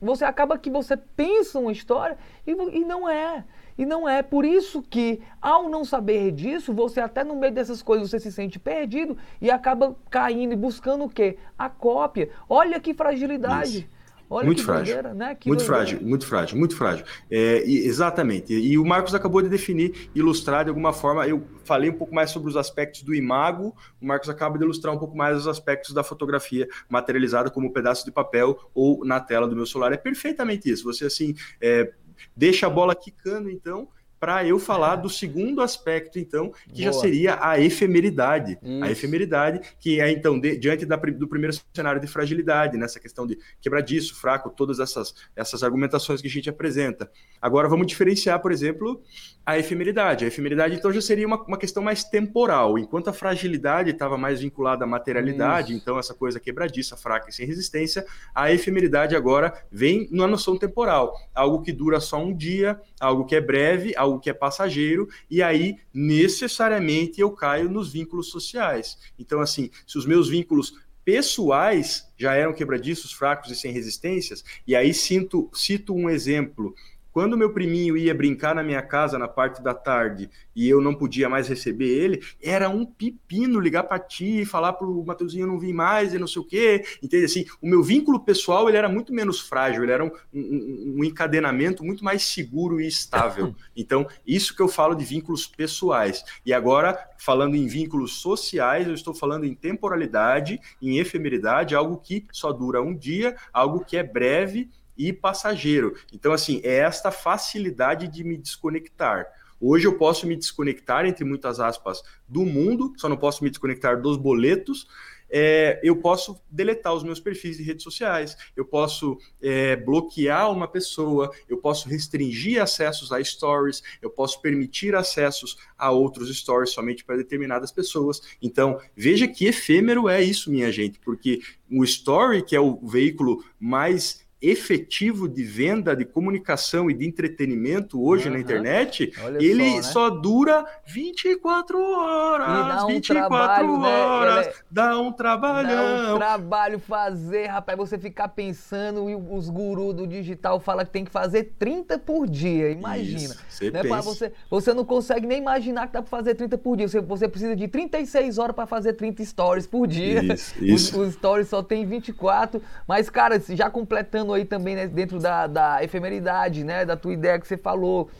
você acaba que você pensa uma história e, e não é. E não é por isso que, ao não saber disso, você até no meio dessas coisas você se sente perdido e acaba caindo e buscando o quê? A cópia. Olha que fragilidade. Isso. Olha muito frágil, bandeira, né? Muito bandeira. frágil, muito frágil, muito frágil. É, e, exatamente. E, e, o Marcos acabou de definir, ilustrar de alguma forma. Eu falei um pouco mais sobre os aspectos do imago. O Marcos acaba de ilustrar um pouco mais os aspectos da fotografia materializada como um pedaço de papel ou na tela do meu celular. É perfeitamente isso. Você assim é, deixa a bola quicando, então, para eu falar do segundo aspecto, então, que Boa. já seria a efemeridade. Isso. A efemeridade, que é, então, de, diante da, do primeiro cenário de fragilidade, nessa questão de quebradiço, fraco, todas essas, essas argumentações que a gente apresenta. Agora, vamos diferenciar, por exemplo, a efemeridade. A efemeridade, então, já seria uma, uma questão mais temporal, enquanto a fragilidade estava mais vinculada à materialidade, Isso. então, essa coisa quebradiça, fraca e sem resistência, a efemeridade agora vem numa noção temporal, algo que dura só um dia, algo que é breve, algo algo que é passageiro, e aí necessariamente eu caio nos vínculos sociais. Então, assim, se os meus vínculos pessoais já eram quebradiços, fracos e sem resistências, e aí sinto, cito um exemplo quando meu priminho ia brincar na minha casa na parte da tarde e eu não podia mais receber ele, era um pepino ligar para ti e falar pro Mateuzinho não vir mais e não sei o quê. Entende? Assim, o meu vínculo pessoal ele era muito menos frágil, ele era um, um, um encadenamento muito mais seguro e estável. Então, isso que eu falo de vínculos pessoais. E agora, falando em vínculos sociais, eu estou falando em temporalidade, em efemeridade, algo que só dura um dia, algo que é breve e passageiro. Então, assim, é esta facilidade de me desconectar. Hoje eu posso me desconectar, entre muitas aspas, do mundo, só não posso me desconectar dos boletos. É, eu posso deletar os meus perfis de redes sociais, eu posso é, bloquear uma pessoa, eu posso restringir acessos a stories, eu posso permitir acessos a outros stories somente para determinadas pessoas. Então, veja que efêmero é isso, minha gente, porque o story, que é o veículo mais efetivo de venda, de comunicação e de entretenimento hoje uhum. na internet, Olha ele só, né? só, dura 24 horas, um 24 trabalho, né? horas, né? dá um trabalhão. Dá um trabalho fazer, rapaz, você ficar pensando e os gurus do digital falam que tem que fazer 30 por dia, imagina. Isso, você, né. Você, você não consegue nem imaginar que dá para fazer 30 por dia, você, você precisa de 36 horas para fazer 30 stories por dia. Isso, isso. Os, os stories só tem 24, mas cara, já completando aí também né, dentro da, da efemeridade, né? Da tua ideia que você falou.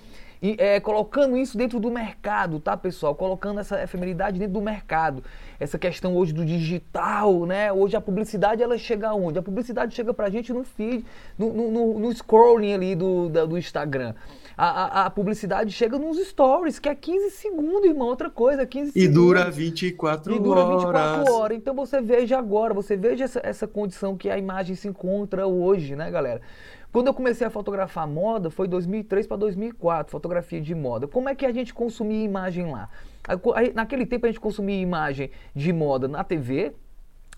E, é, colocando isso dentro do mercado, tá, pessoal? Colocando essa efemeridade dentro do mercado. Essa questão hoje do digital, né? Hoje a publicidade, ela chega aonde? A publicidade chega pra gente no feed, no, no, no scrolling ali do, da, do Instagram. A, a, a, publicidade chega nos stories, que é 15 segundos, irmão. Outra coisa, 15 e segundos. E dura 24 horas. E dura 24 horas. Então você veja agora, você veja essa, essa condição que a imagem se encontra hoje, né, galera? Quando eu comecei a fotografar moda, foi 2003 para 2004, fotografia de moda. Como é que a gente consumia imagem lá? Naquele tempo a gente consumia imagem de moda na TV,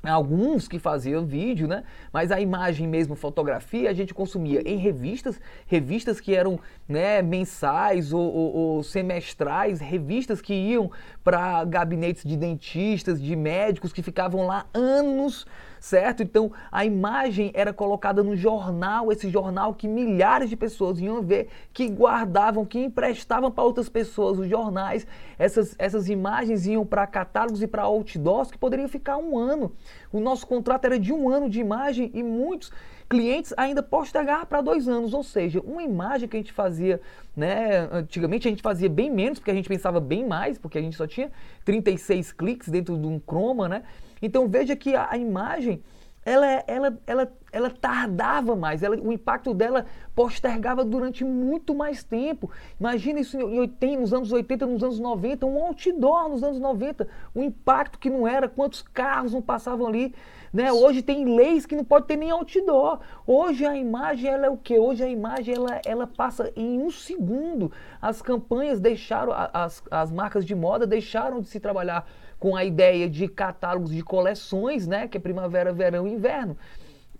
alguns que faziam vídeo, né? Mas a imagem mesmo, fotografia, a gente consumia em revistas, revistas que eram né, mensais ou, ou, ou semestrais, revistas que iam para gabinetes de dentistas, de médicos que ficavam lá anos certo? Então a imagem era colocada no jornal, esse jornal que milhares de pessoas iam ver, que guardavam, que emprestavam para outras pessoas os jornais. Essas, essas imagens iam para catálogos e para outdoors que poderiam ficar um ano. O nosso contrato era de um ano de imagem e muitos clientes ainda postergar para dois anos, ou seja, uma imagem que a gente fazia, né, antigamente a gente fazia bem menos, porque a gente pensava bem mais, porque a gente só tinha 36 cliques dentro de um chroma, né, então veja que a, a imagem ela, ela, ela, ela tardava mais, ela, o impacto dela postergava durante muito mais tempo. Imagina isso em 80, nos anos 80, nos anos 90, um outdoor nos anos 90, o impacto que não era, quantos carros não passavam ali. Né? Hoje tem leis que não pode ter nem outdoor. Hoje a imagem ela é o que? Hoje a imagem ela, ela passa em um segundo. As campanhas deixaram, as, as marcas de moda deixaram de se trabalhar com a ideia de catálogos de coleções, né? Que é primavera, verão e inverno.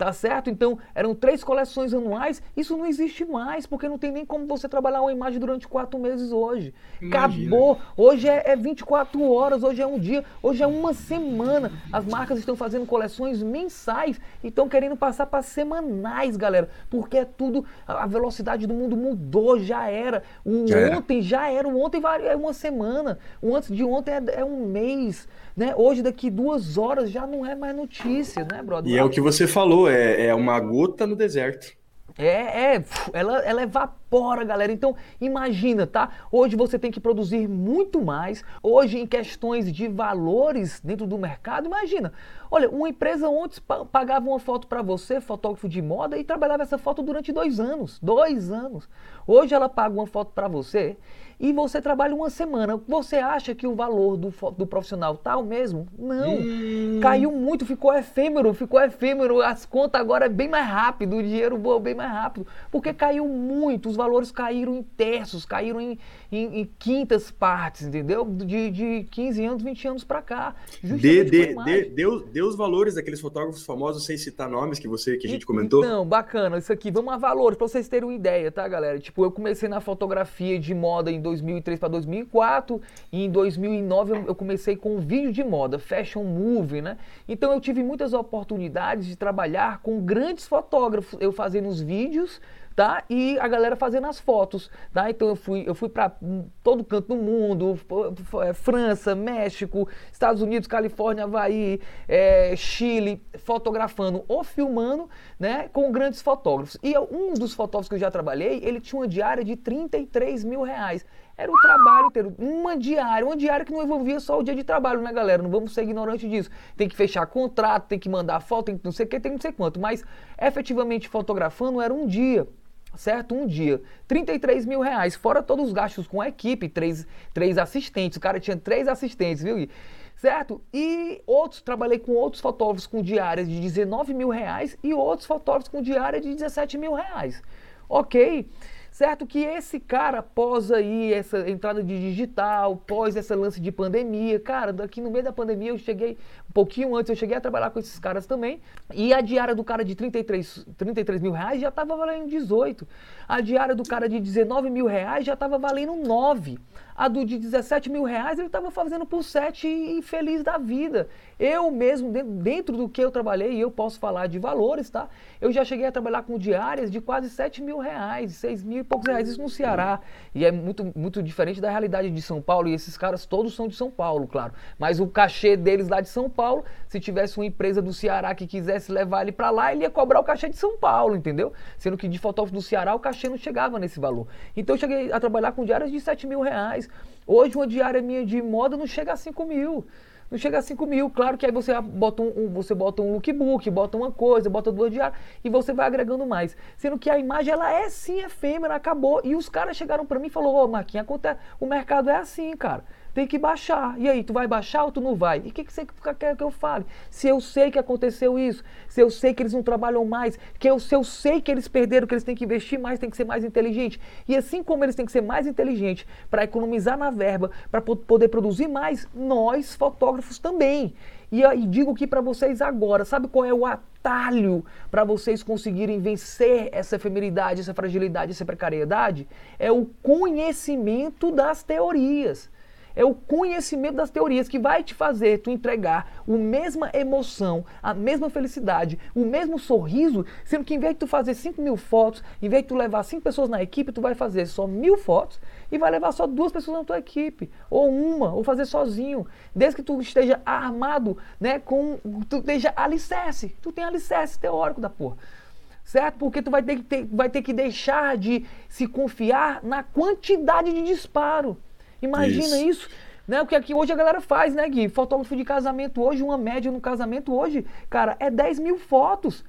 Tá certo? Então, eram três coleções anuais. Isso não existe mais, porque não tem nem como você trabalhar uma imagem durante quatro meses hoje. Imagina. Acabou. Hoje é, é 24 horas, hoje é um dia, hoje é uma semana. As marcas estão fazendo coleções mensais e estão querendo passar para semanais, galera. Porque é tudo. A velocidade do mundo mudou, já era. O já ontem era. já era. O ontem é uma semana. O antes de ontem é, é um mês. Né? Hoje, daqui duas horas, já não é mais notícia, né, brother? E é o que você falou, é, é uma gota no deserto. É, é, ela, ela evapora, galera. Então, imagina, tá? Hoje você tem que produzir muito mais. Hoje, em questões de valores dentro do mercado, imagina. Olha, uma empresa ontem pagava uma foto para você, fotógrafo de moda, e trabalhava essa foto durante dois anos. Dois anos. Hoje ela paga uma foto para você e você trabalha uma semana. Você acha que o valor do, do profissional tá o mesmo? Não. Hum. Caiu muito, ficou efêmero, ficou efêmero. As contas agora é bem mais rápido, o dinheiro voa bem mais rápido. Porque caiu muito, os valores caíram em terços, caíram em, em, em quintas partes, entendeu? De, de 15 anos, 20 anos para cá. De, deu, deu os valores daqueles fotógrafos famosos, sem citar nomes que você que a gente comentou? Não, bacana. Isso aqui, vamos a valores, para vocês terem uma ideia, tá, galera? Tipo, eu comecei na fotografia de moda em 2003 para 2004 e em 2009 eu comecei com vídeo de moda, fashion movie, né? Então eu tive muitas oportunidades de trabalhar com grandes fotógrafos, eu fazendo os vídeos tá? E a galera fazendo as fotos, tá? Então eu fui, eu fui para todo canto do mundo, é, França, México, Estados Unidos, Califórnia, Havaí, é, Chile, fotografando ou filmando, né? Com grandes fotógrafos. E um dos fotógrafos que eu já trabalhei, ele tinha uma diária de 33 mil reais. Era o trabalho inteiro, uma diária, uma diária que não envolvia só o dia de trabalho, né, galera? Não vamos ser ignorantes disso. Tem que fechar contrato, tem que mandar foto, tem que não sei o que, tem não sei quanto. Mas efetivamente fotografando era um dia certo? Um dia. 33 mil reais, fora todos os gastos com a equipe, três, três assistentes. O cara tinha três assistentes, viu? Certo? E outros, trabalhei com outros fotógrafos com diárias de 19 mil reais e outros fotógrafos com diária de 17 mil reais. Ok? Certo que esse cara, pós aí essa entrada de digital, pós essa lance de pandemia, cara, daqui no meio da pandemia eu cheguei, um pouquinho antes eu cheguei a trabalhar com esses caras também, e a diária do cara de 33, 33 mil reais já estava valendo 18. A diária do cara de 19 mil reais já estava valendo 9. A do de 17 mil reais ele estava fazendo por 7 e feliz da vida. Eu mesmo, dentro do que eu trabalhei, e eu posso falar de valores, tá? Eu já cheguei a trabalhar com diárias de quase 7 mil reais, 6 mil e poucos reais, isso no Ceará. E é muito, muito diferente da realidade de São Paulo, e esses caras todos são de São Paulo, claro. Mas o cachê deles lá de São Paulo, se tivesse uma empresa do Ceará que quisesse levar ele para lá, ele ia cobrar o cachê de São Paulo, entendeu? Sendo que de fotógrafo do Ceará o cachê não chegava nesse valor. Então eu cheguei a trabalhar com diárias de 7 mil reais. Hoje uma diária minha de moda não chega a 5 mil. Não chega a 5 mil, claro que aí você bota um, você bota um lookbook, bota uma coisa, bota duas diárias e você vai agregando mais. Sendo que a imagem ela é sim efêmera, acabou. E os caras chegaram para mim e falaram, ô oh, Marquinhos, o mercado é assim, cara tem que baixar. E aí, tu vai baixar ou tu não vai? E o que, que você quer que eu fale? Se eu sei que aconteceu isso, se eu sei que eles não trabalham mais, que eu, se eu sei que eles perderam, que eles têm que investir mais, tem que ser mais inteligente. E assim como eles têm que ser mais inteligentes para economizar na verba, para poder produzir mais, nós, fotógrafos, também. E, e digo aqui para vocês agora, sabe qual é o atalho para vocês conseguirem vencer essa efemeridade, essa fragilidade, essa precariedade? É o conhecimento das teorias. É o conhecimento das teorias que vai te fazer tu entregar a mesma emoção, a mesma felicidade, o mesmo sorriso, sendo que em vez de tu fazer 5 mil fotos, em vez de tu levar 5 pessoas na equipe, tu vai fazer só mil fotos e vai levar só duas pessoas na tua equipe, ou uma, ou fazer sozinho. Desde que tu esteja armado, né, com, tu esteja alicerce, tu tem alicerce teórico da porra certo? Porque tu vai ter, que ter, vai ter que deixar de se confiar na quantidade de disparo. Imagina isso. isso. Né? Porque aqui hoje a galera faz, né, Gui? Fotógrafo de casamento hoje, uma média no casamento hoje, cara, é 10 mil fotos.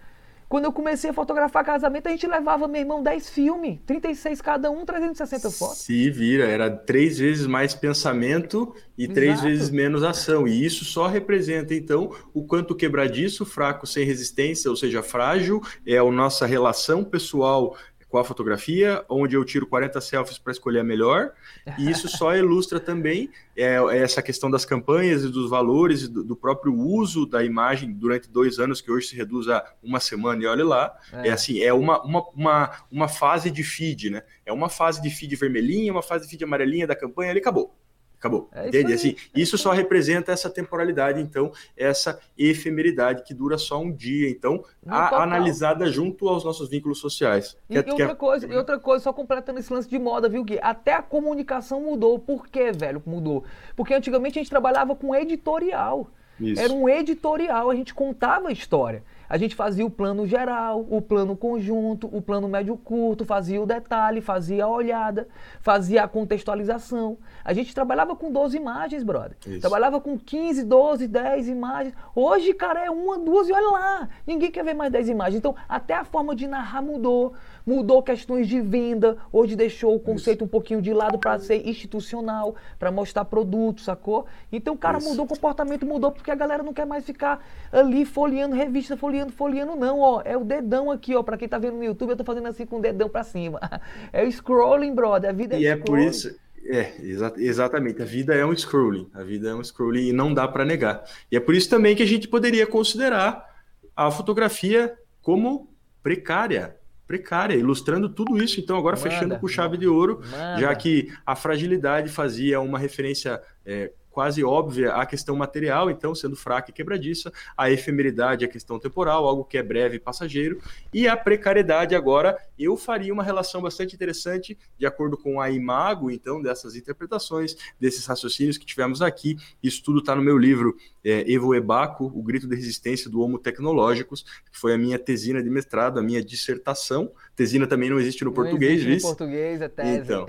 Quando eu comecei a fotografar casamento, a gente levava, meu irmão, 10 filmes, 36 cada um, 360 fotos. Se vira, era três vezes mais pensamento e Exato. três vezes menos ação. E isso só representa, então, o quanto quebradiço, fraco, sem resistência, ou seja, frágil, é a nossa relação pessoal com a fotografia, onde eu tiro 40 selfies para escolher a melhor, e isso só ilustra também é, essa questão das campanhas e dos valores do, do, próprio uso da imagem durante dois anos, que hoje se reduz a uma semana, e olha lá, é, é assim, é uma, uma, uma, uma fase de feed, né? É uma fase de feed vermelhinha, uma fase de feed amarelinha da campanha, ali acabou. Acabou. É entende? Assim, isso só representa essa temporalidade, então, essa efemeridade que dura só um dia. Então, a, analisada junto aos nossos vínculos sociais. E, quer, e outra, quer... coisa, e outra coisa, só completando esse lance de moda, viu, Gui? Até a comunicação mudou. Por que, velho, mudou? Porque antigamente a gente trabalhava com editorial. Isso. Era um editorial, a gente contava a história. A gente fazia o plano geral, o plano conjunto, o plano médio curto, fazia o detalhe, fazia a olhada, fazia a contextualização. A gente trabalhava com 12 imagens, brother. Isso. Trabalhava com 15, 12, 10 imagens. Hoje, cara, é uma, duas e olha lá. Ninguém quer ver mais 10 imagens. Então, até a forma de narrar mudou mudou questões de venda, hoje deixou o conceito Isso. um pouquinho de lado para ser institucional, para mostrar produto, sacou? Então o cara Isso. mudou, o comportamento mudou, porque a galera não quer mais ficar ali folheando revista, folheando, folheando, não, ó. É o dedão aqui, ó. Para quem tá vendo no YouTube, eu tô fazendo assim com o dedão para cima. É o scrolling, brother. A vida é E é por isso. É, exa exatamente. A vida é um scrolling. A vida é um scrolling e não dá para negar. E é por isso também que a gente poderia considerar a fotografia como precária precária, ilustrando tudo isso. Então, agora Manda. fechando com chave de ouro, Manda. já que a fragilidade fazia uma referência é, quase óbvia a questão material, então sendo fraca e quebradiça, a efemeridade, a questão temporal, algo que é breve e passageiro, e a precariedade agora, eu faria uma relação bastante interessante de acordo com a imago, então, dessas interpretações, desses raciocínios que tivemos aqui, isso tudo está no meu livro é, Evo Ebaco, O Grito de Resistência do Homo Tecnológicos, que foi a minha tesina de mestrado, a minha dissertação, tesina também não existe no não português, existe no português, é tese. Então,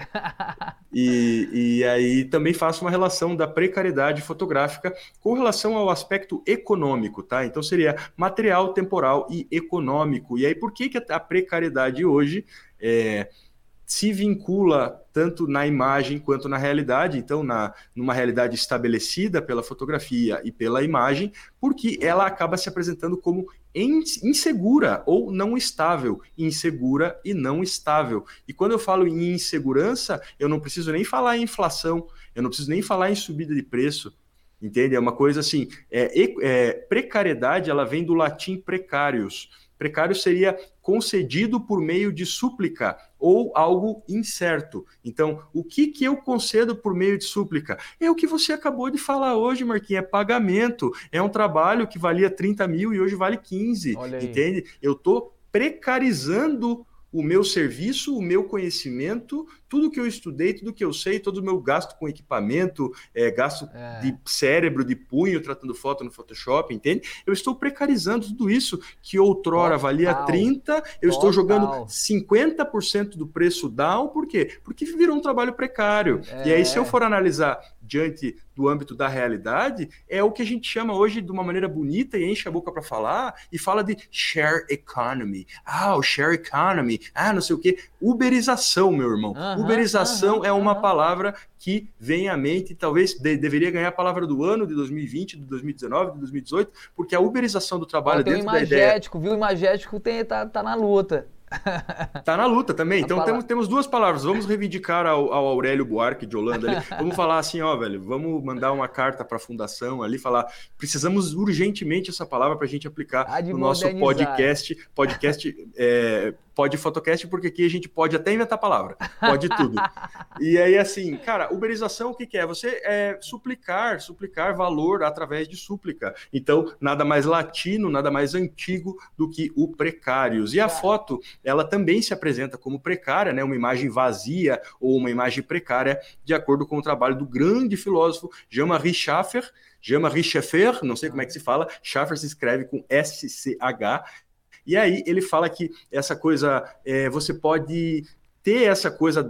e, e aí também faço uma relação da precariedade precariedade fotográfica com relação ao aspecto econômico, tá? Então seria material, temporal e econômico. E aí por que, que a precariedade hoje é, se vincula tanto na imagem quanto na realidade, então na numa realidade estabelecida pela fotografia e pela imagem, porque ela acaba se apresentando como insegura ou não estável, insegura e não estável. E quando eu falo em insegurança, eu não preciso nem falar em inflação, eu não preciso nem falar em subida de preço, entende? É uma coisa assim, é, é, precariedade, ela vem do latim precários. Precário seria concedido por meio de súplica ou algo incerto. Então, o que, que eu concedo por meio de súplica? É o que você acabou de falar hoje, Marquinhos, é pagamento. É um trabalho que valia 30 mil e hoje vale 15, entende? Eu estou precarizando o meu serviço, o meu conhecimento, tudo que eu estudei, tudo que eu sei, todo o meu gasto com equipamento, é, gasto é. de cérebro, de punho, tratando foto no Photoshop, entende? Eu estou precarizando tudo isso que outrora Total. valia 30, eu Total. estou jogando 50% do preço down, por quê? Porque virou um trabalho precário. É. E aí, se eu for analisar diante do âmbito da realidade, é o que a gente chama hoje de uma maneira bonita e enche a boca para falar e fala de share economy. Ah, o share economy, ah, não sei o que. Uberização, meu irmão. Uberização é uma palavra que vem à mente, talvez de, deveria ganhar a palavra do ano de 2020, de 2019, de 2018, porque a uberização do trabalho Ó, dentro da ideia... viu? O imagético tem, tá, tá na luta. Tá na luta também. Então temos, temos duas palavras. Vamos reivindicar ao, ao, Aurélio Buarque de Holanda ali. Vamos falar assim, ó, velho, vamos mandar uma carta para a fundação ali, falar, precisamos urgentemente essa palavra para a gente aplicar ah, no nosso podcast, podcast é, pode fotocast, porque aqui a gente pode até inventar palavra, pode tudo. e aí, assim, cara, uberização o que, que é? Você é suplicar, suplicar valor através de súplica. Então, nada mais latino, nada mais antigo do que o precários. E a foto, ela também se apresenta como precária, né? Uma imagem vazia ou uma imagem precária, de acordo com o trabalho do grande filósofo Jean-Marie Schaffer, Jean-Marie Schaffer, não sei como é que se fala, Schaffer se escreve com S-C-H, e aí ele fala que essa coisa, é, você pode ter essa coisa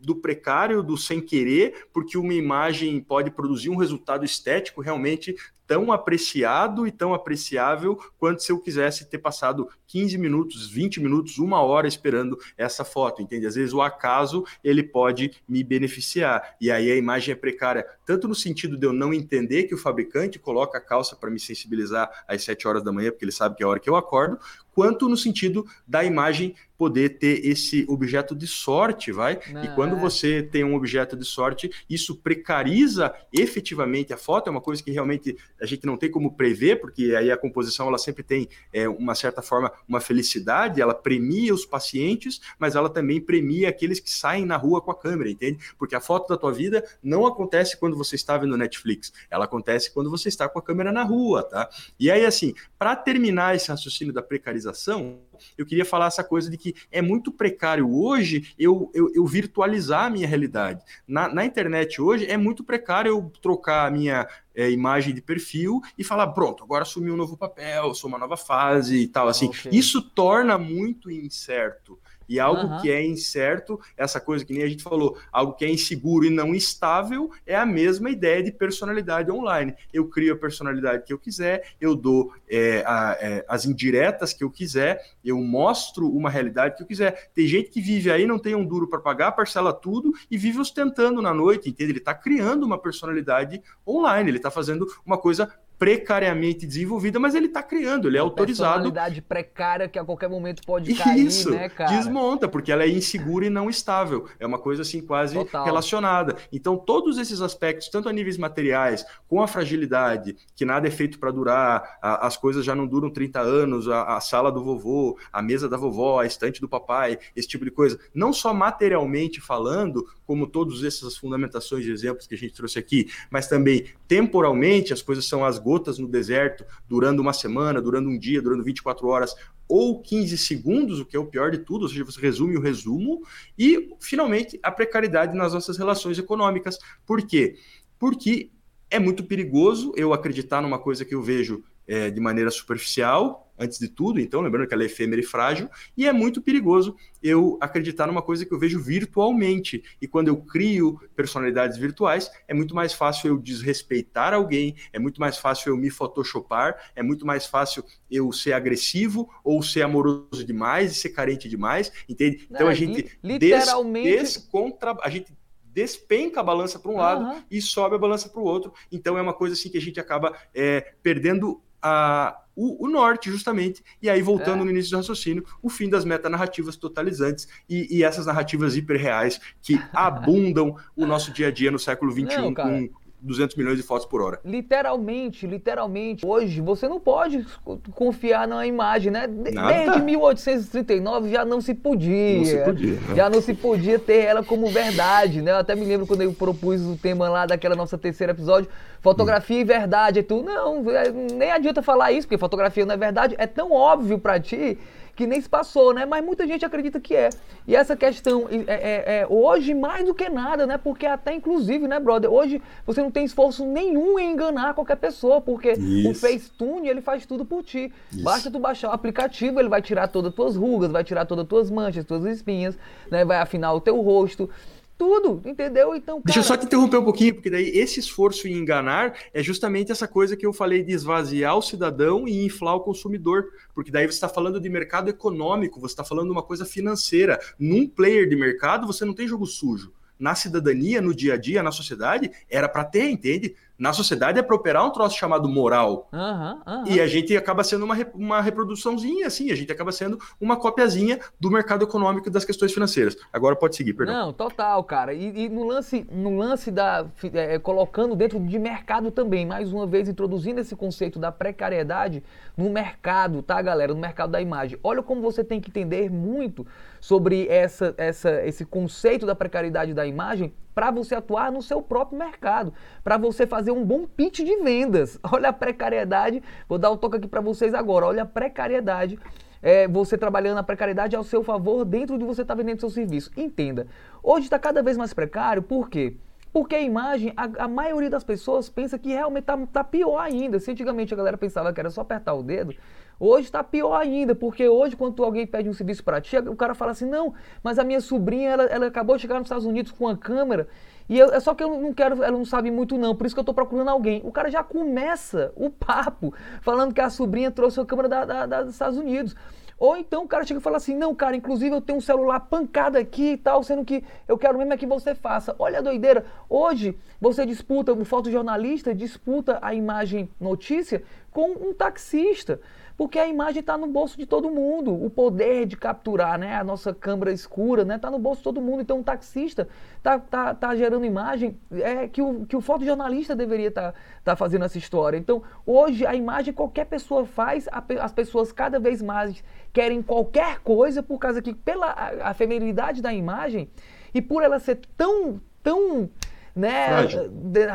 do precário, do sem querer, porque uma imagem pode produzir um resultado estético realmente tão apreciado e tão apreciável quanto se eu quisesse ter passado 15 minutos, 20 minutos, uma hora esperando essa foto, entende? Às vezes o acaso ele pode me beneficiar e aí a imagem é precária, tanto no sentido de eu não entender que o fabricante coloca a calça para me sensibilizar às 7 horas da manhã, porque ele sabe que é a hora que eu acordo, quanto no sentido da imagem poder ter esse objeto de sorte, vai? Não, e quando é. você tem um objeto de sorte, isso precariza efetivamente a foto, é uma coisa que realmente a gente não tem como prever, porque aí a composição ela sempre tem é, uma certa forma uma felicidade, ela premia os pacientes, mas ela também premia aqueles que saem na rua com a câmera, entende? Porque a foto da tua vida não acontece quando você está vendo Netflix, ela acontece quando você está com a câmera na rua, tá? E aí assim, para terminar esse raciocínio da precarização, eu queria falar essa coisa de que é muito precário hoje eu, eu, eu virtualizar a minha realidade. Na, na, internet hoje é muito precário eu trocar a minha é, imagem de perfil e falar, pronto, agora assumiu um novo papel, sou uma nova fase e tal. Assim, okay. isso torna muito incerto. E algo uhum. que é incerto, essa coisa que nem a gente falou, algo que é inseguro e não estável, é a mesma ideia de personalidade online. Eu crio a personalidade que eu quiser, eu dou é, a, é, as indiretas que eu quiser, eu mostro uma realidade que eu quiser. Tem gente que vive aí, não tem um duro para pagar, parcela tudo e vive ostentando na noite, entende? Ele está criando uma personalidade online, ele está fazendo uma coisa precariamente desenvolvida, mas ele está criando, ele é uma autorizado. Personalidade precária que a qualquer momento pode cair, Isso, né, cara? desmonta, porque ela é insegura e não estável. É uma coisa assim quase Total. relacionada. Então, todos esses aspectos, tanto a níveis materiais, com a fragilidade, que nada é feito para durar, a, as coisas já não duram 30 anos, a, a, sala do vovô, a mesa da vovó, a estante do papai, esse tipo de coisa. Não só materialmente falando, como todas essas fundamentações de exemplos que a gente trouxe aqui, mas também temporalmente, as coisas são as gotas no deserto, durando uma semana, durando um dia, durando 24 horas ou 15 segundos, o que é o pior de tudo, ou seja, você resume o resumo, e finalmente a precariedade nas nossas relações econômicas. Por quê? Porque é muito perigoso eu acreditar numa coisa que eu vejo é, de maneira superficial, antes de tudo, então, lembrando que ela é efêmera e frágil, e é muito perigoso eu acreditar numa coisa que eu vejo virtualmente. E quando eu crio personalidades virtuais, é muito mais fácil eu desrespeitar alguém, é muito mais fácil eu me photoshopar, é muito mais fácil eu ser agressivo ou ser amoroso demais e ser carente demais, entende? Então a gente literalmente des, descontra, a gente despenca a balança para um lado uhum. e sobe a balança para o outro. Então é uma coisa assim que a gente acaba é, perdendo a, o, o, norte, justamente, e aí voltando é. no início do raciocínio, o fim das metanarrativas totalizantes e, e essas narrativas hiperreais que abundam o nosso dia a dia no século XXI Não, com 200 milhões de fotos por hora. Literalmente, literalmente. Hoje você não pode confiar na imagem, né? Nada. Desde 1839 já não se podia. Não se podia. Né? Já não se podia ter ela como verdade, né? Eu até me lembro quando eu propus o tema lá daquela nossa terceira episódio, fotografia hum. e verdade. E tu, não, é, nem adianta falar isso, porque fotografia não é verdade. É tão óbvio para ti que nem se passou, né? Mas muita gente acredita que é. E essa questão, é, é, é, hoje mais do que nada, né? Porque até inclusive, né, brother? Hoje você não tem esforço nenhum em enganar qualquer pessoa, porque Isso. o Facetune, ele faz tudo por ti. Isso. Basta tu baixar o aplicativo, ele vai tirar todas as tuas rugas, vai tirar todas as tuas manchas, tuas espinhas, né? Vai afinar o teu rosto tudo, entendeu? Então, cara... Deixa eu só te interromper um pouquinho, porque daí esse esforço em enganar é justamente essa coisa que eu falei de esvaziar o cidadão e inflar o consumidor, porque daí você está falando de mercado econômico, você está falando de uma coisa financeira. Num player de mercado, você não tem jogo sujo. Na cidadania, no dia a dia, na sociedade, era para ter, entende? Na sociedade é para operar um troço chamado moral. Uhum, uhum. E a gente acaba sendo uma, uma reproduçãozinha, assim, a gente acaba sendo uma copiazinha do mercado econômico das questões financeiras. Agora pode seguir, perdão. Não, total, cara. E, e no lance, no lance da. É, é, colocando dentro de mercado também, mais uma vez introduzindo esse conceito da precariedade no mercado, tá, galera? No mercado da imagem. Olha como você tem que entender muito sobre essa, essa, esse conceito da precariedade da imagem para você atuar no seu próprio mercado, para você fazer um bom pitch de vendas. Olha a precariedade, vou dar o um toque aqui para vocês agora, olha a precariedade. É, você trabalhando a precariedade ao seu favor dentro de você estar tá vendendo seu serviço. Entenda, hoje está cada vez mais precário, por quê? Porque a imagem, a, a maioria das pessoas pensa que realmente tá, tá pior ainda. Se antigamente a galera pensava que era só apertar o dedo, Hoje está pior ainda, porque hoje, quando alguém pede um serviço para ti, o cara fala assim: não, mas a minha sobrinha, ela, ela acabou de chegar nos Estados Unidos com a câmera, e eu, é só que eu não quero, ela não sabe muito, não, por isso que eu estou procurando alguém. O cara já começa o papo falando que a sobrinha trouxe a câmera da, da, da, dos Estados Unidos. Ou então o cara chega e fala assim: não, cara, inclusive eu tenho um celular pancado aqui e tal, sendo que eu quero mesmo é que você faça. Olha a doideira. Hoje você disputa, o fotojornalista disputa a imagem notícia com um taxista. Porque a imagem está no bolso de todo mundo. O poder de capturar né, a nossa câmera escura está né, tá no bolso de todo mundo. Então, um taxista está tá, tá gerando imagem é, que, o, que o fotojornalista deveria estar tá, tá fazendo essa história. Então, hoje, a imagem qualquer pessoa faz, a, as pessoas cada vez mais querem qualquer coisa por causa que, pela a, a feminilidade da imagem e por ela ser tão, tão né, frágil. De,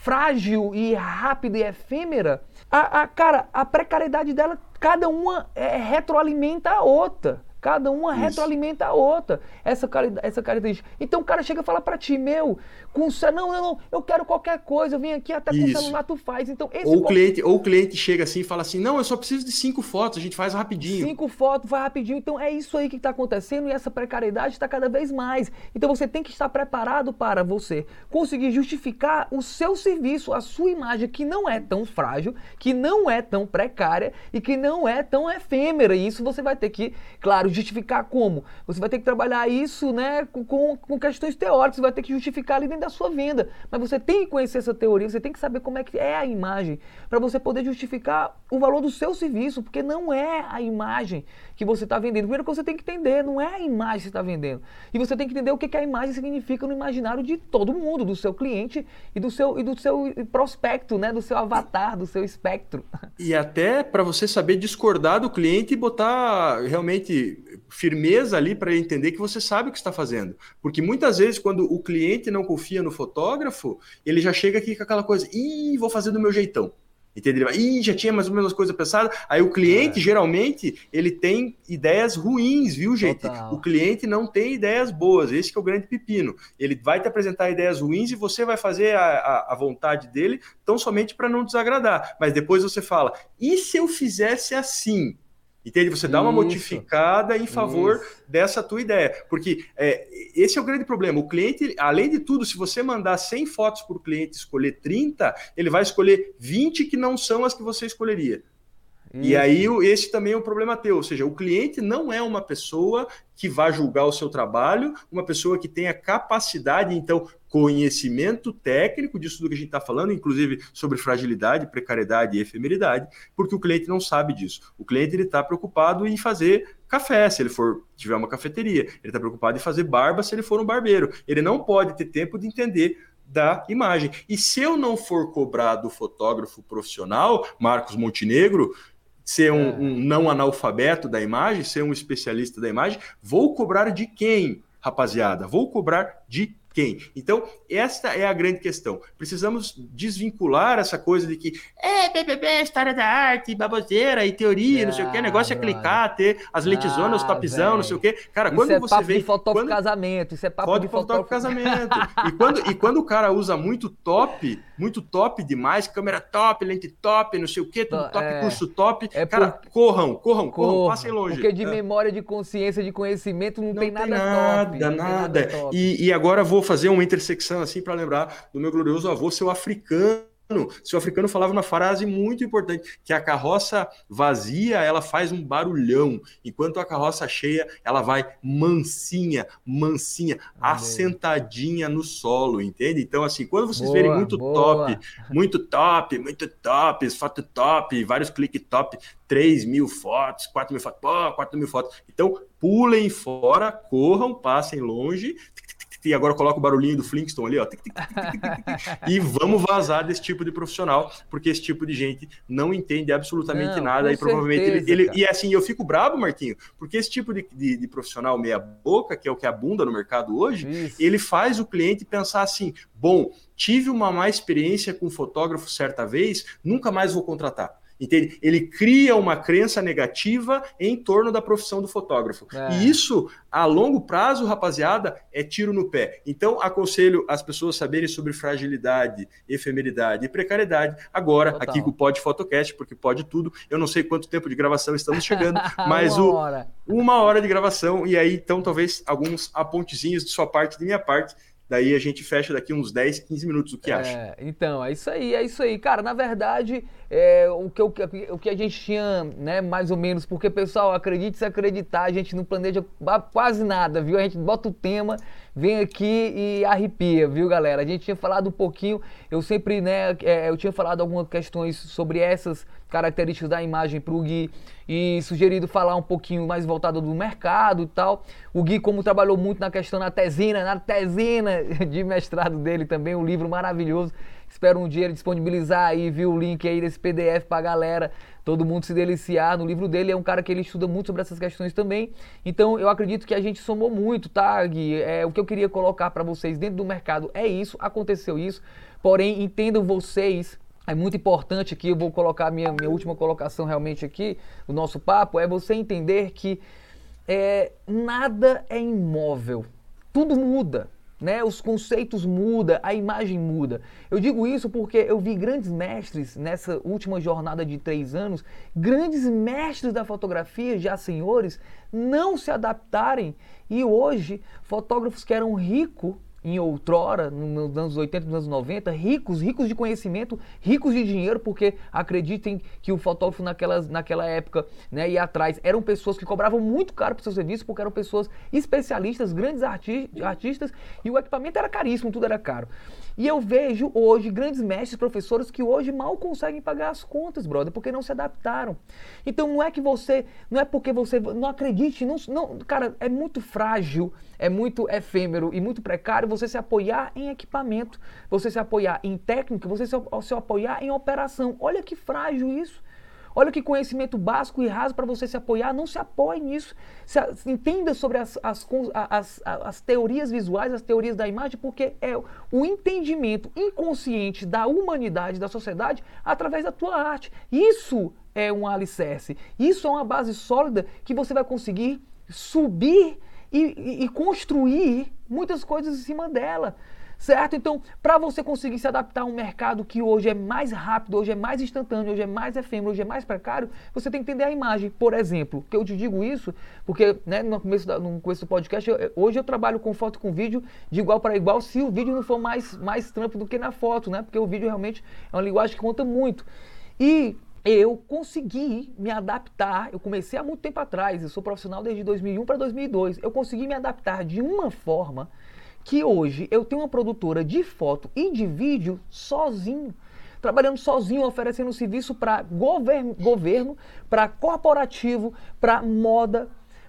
frágil e rápida e efêmera, a, a, cara, a precariedade dela, cada uma é, retroalimenta a outra. Cada uma Isso. retroalimenta a outra, essa, essa característica. Então o cara chega e fala para ti, meu, com não, não, não, eu quero qualquer coisa, eu vim aqui até com o celular tu faz. Então, esse ou, o cliente, ou o cliente chega assim e fala assim, não, eu só preciso de cinco fotos, a gente faz rapidinho. Cinco fotos, vai rapidinho. Então é isso aí que está acontecendo e essa precariedade está cada vez mais. Então você tem que estar preparado para você conseguir justificar o seu serviço, a sua imagem, que não é tão frágil, que não é tão precária e que não é tão efêmera. E isso você vai ter que, claro, justificar como? Você vai ter que trabalhar isso né, com, com questões teóricas, você vai ter que justificar ali dentro da sua venda. Mas você tem que conhecer essa teoria, você tem que saber como é que é a imagem, para você poder justificar o valor do seu serviço, porque não é a imagem que você está vendendo. Primeiro que você tem que entender, não é a imagem que você está vendendo. E você tem que entender o que, que a imagem significa no imaginário de todo mundo, do seu cliente e do seu, e do seu prospecto, né? do seu avatar, do seu espectro. E até para você saber discordar do cliente e botar realmente firmeza ali para ele entender que você sabe o que está fazendo. Porque muitas vezes, quando o cliente não confia no fotógrafo, ele já chega aqui com aquela coisa, ih, vou fazer do meu jeitão. Entendeu? Ih, já tinha mais ou menos coisa pensada. Aí o cliente, é. geralmente, ele tem ideias ruins, viu, gente? Total. O cliente não tem ideias boas. Esse é o grande pepino. Ele vai te apresentar ideias ruins e você vai fazer a, a, a vontade dele tão somente para não desagradar. Mas depois você fala, e se eu fizesse assim? Entende? Você dá uma Isso. modificada em favor Isso. dessa tua ideia. Porque é, esse é o grande problema. O cliente, além de tudo, se você mandar 100 fotos para o cliente escolher 30, ele vai escolher 20 que não são as que você escolheria. E aí, esse também é um problema teu, ou seja, o cliente não é uma pessoa que vai julgar o seu trabalho, uma pessoa que tenha capacidade, então, conhecimento técnico disso do que a gente está falando, inclusive sobre fragilidade, precariedade e efemeridade, porque o cliente não sabe disso. O cliente ele está preocupado em fazer café, se ele for tiver uma cafeteria. Ele está preocupado em fazer barba, se ele for um barbeiro. Ele não pode ter tempo de entender da imagem. E se eu não for cobrar do fotógrafo profissional, Marcos Montenegro, ser um, é. um, não analfabeto da imagem, ser um especialista da imagem, vou cobrar de quem, rapaziada? Vou cobrar de quem. Então, esta é a grande questão. Precisamos desvincular essa coisa de que é BBB, história da arte, baboseira e teoria, ah, não sei o que, negócio é clicar, ter as lentizonas, ah, topzão, não sei o que. Cara, quando é você papo vê. De fotógrafo quando... casamento, isso é papo Pode de fotógrafo casamento. e, quando, e quando o cara usa muito top, muito top demais, câmera top, lente top, não sei o que, tudo top, é, curso top. É cara, por... corram, corram, corram, corram, passem longe. Porque de é. memória, de consciência, de conhecimento, não, não tem, nada, nada top. Nada, nada. E, e agora vou fazer uma intersecção assim para lembrar do meu glorioso avô, seu africano seu africano falava uma frase muito importante, que a carroça vazia, ela faz um barulhão, enquanto a carroça cheia, ela vai mansinha, mansinha, Amém. assentadinha no solo, entende? Então, assim, quando vocês boa, verem muito boa. top, muito top, muito top, foto top, vários cliques top, 3 mil fotos, 4 mil fotos, pô, 4 mil fotos. Então, pulem fora, corram, passem longe, e agora coloca o barulhinho do Flintstone ali, ó. e vamos vazar desse tipo de profissional, porque esse tipo de gente não entende absolutamente não, nada e provavelmente certeza, ele, ele, E assim, eu fico bravo, Marquinho, porque esse tipo de, de, de profissional meia-boca, que é o que abunda no mercado hoje, Isso. ele faz o cliente pensar assim: bom, tive uma má experiência com fotógrafo certa vez, nunca mais vou contratar. Entende? Ele cria uma crença negativa em torno da profissão do fotógrafo. É. E isso, a longo prazo, rapaziada, é tiro no pé. Então, aconselho as pessoas saberem sobre fragilidade, efemeridade e precariedade agora, Total. aqui com o Pod Photocast, porque pode tudo. Eu não sei quanto tempo de gravação estamos chegando, mas uma o, hora. uma hora de gravação. E aí, então, talvez alguns apontezinhos de sua parte e de minha parte Daí a gente fecha daqui uns 10, 15 minutos, o que é, acha? Então, é isso aí, é isso aí. Cara, na verdade, é, o, que, o, o que a gente tinha, né, mais ou menos, porque, pessoal, acredite se acreditar, a gente não planeja quase nada, viu? A gente bota o tema, vem aqui e arrepia, viu, galera? A gente tinha falado um pouquinho, eu sempre, né, é, eu tinha falado algumas questões sobre essas características da imagem para o Gui e sugerido falar um pouquinho mais voltado do mercado e tal. O Gui, como trabalhou muito na questão na tesina, na tesina de mestrado dele também, um livro maravilhoso. Espero um dia ele disponibilizar aí, viu, o link aí desse PDF pra galera, todo mundo se deliciar. No livro dele é um cara que ele estuda muito sobre essas questões também. Então eu acredito que a gente somou muito, tá, Gui? É, o que eu queria colocar para vocês dentro do mercado é isso, aconteceu isso. Porém, entendam vocês é muito importante aqui, eu vou colocar minha, minha última colocação realmente aqui, o nosso papo, é você entender que é, nada é imóvel, tudo muda. Né? Os conceitos mudam, a imagem muda. Eu digo isso porque eu vi grandes mestres nessa última jornada de três anos, grandes mestres da fotografia, já senhores, não se adaptarem e hoje fotógrafos que eram ricos em outrora, nos anos 80, nos anos 90, ricos, ricos de conhecimento, ricos de dinheiro, porque acreditem que o fotógrafo naquela, naquela época né, e atrás eram pessoas que cobravam muito caro por seu serviço, porque eram pessoas especialistas, grandes arti artistas, e o equipamento era caríssimo, tudo era caro. E eu vejo hoje grandes mestres, professores que hoje mal conseguem pagar as contas, brother, porque não se adaptaram. Então não é que você, não é porque você não acredite, não, não cara, é muito frágil, é muito efêmero e muito precário você se apoiar em equipamento, você se apoiar em técnica, você se, se apoiar em operação. Olha que frágil isso. Olha que conhecimento básico e raso para você se apoiar. Não se apoie nisso. Se, entenda sobre as, as, as, as, teorias visuais, as teorias da imagem, porque é o entendimento inconsciente da humanidade, da sociedade, através da tua arte. Isso é um alicerce. Isso é uma base sólida que você vai conseguir subir e, e, e construir muitas coisas em cima dela certo? Então, para você conseguir se adaptar a um mercado que hoje é mais rápido, hoje é mais instantâneo, hoje é mais efêmero, hoje é mais precário, você tem que entender a imagem. Por exemplo, que eu te digo isso porque né, no, começo da, no começo do podcast, eu, hoje eu trabalho com foto com vídeo de igual para igual, se o vídeo não for mais, mais trampo do que na foto, né? Porque o vídeo realmente é uma linguagem que conta muito. E eu consegui me adaptar. Eu comecei há muito tempo atrás, eu sou profissional desde 2001 para 2002. Eu consegui me adaptar de uma forma que hoje eu tenho uma produtora de foto e de vídeo sozinho. Trabalhando sozinho, oferecendo serviço para governo, governo para corporativo, para moda,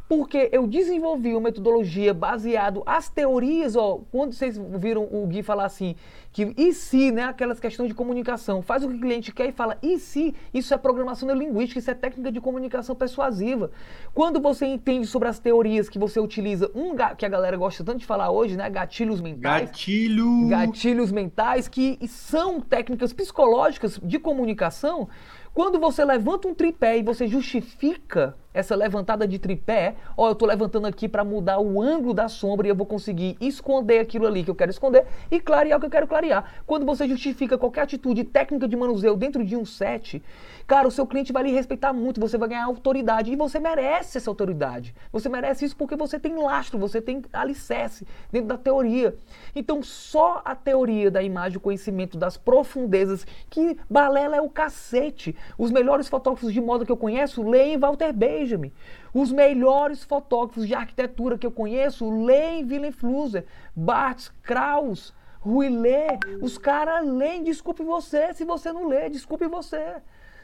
porque eu desenvolvi uma metodologia baseado as teorias, ó, quando vocês viram o Gui falar assim, que e se, né, aquelas questões de comunicação, faz o que o cliente quer e fala, e se, isso é programação neurolinguística, isso é técnica de comunicação persuasiva. Quando você entende sobre as teorias que você utiliza, um que a galera gosta tanto de falar hoje, né, gatilhos mentais. Gatilho. Gatilhos mentais que são técnicas psicológicas de comunicação, quando você levanta um tripé e você justifica essa levantada de tripé, ó, eu estou levantando aqui para mudar o ângulo da sombra e eu vou conseguir esconder aquilo ali que eu quero esconder e clarear o que eu quero clarear. Quando você justifica qualquer atitude técnica de manuseio dentro de um set, cara, o seu cliente vai lhe respeitar muito, você vai ganhar autoridade e você merece essa autoridade. Você merece isso porque você tem lastro, você tem alicerce dentro da teoria. Então, só a teoria da imagem, o conhecimento das profundezas, que balela é o cacete. Os melhores fotógrafos de moda que eu conheço leem Walter Benjamin. Os melhores fotógrafos de arquitetura que eu conheço leem Willem Flusser, Barthes, Kraus, Ruillet. Os caras leem, desculpe você, se você não lê, desculpe você.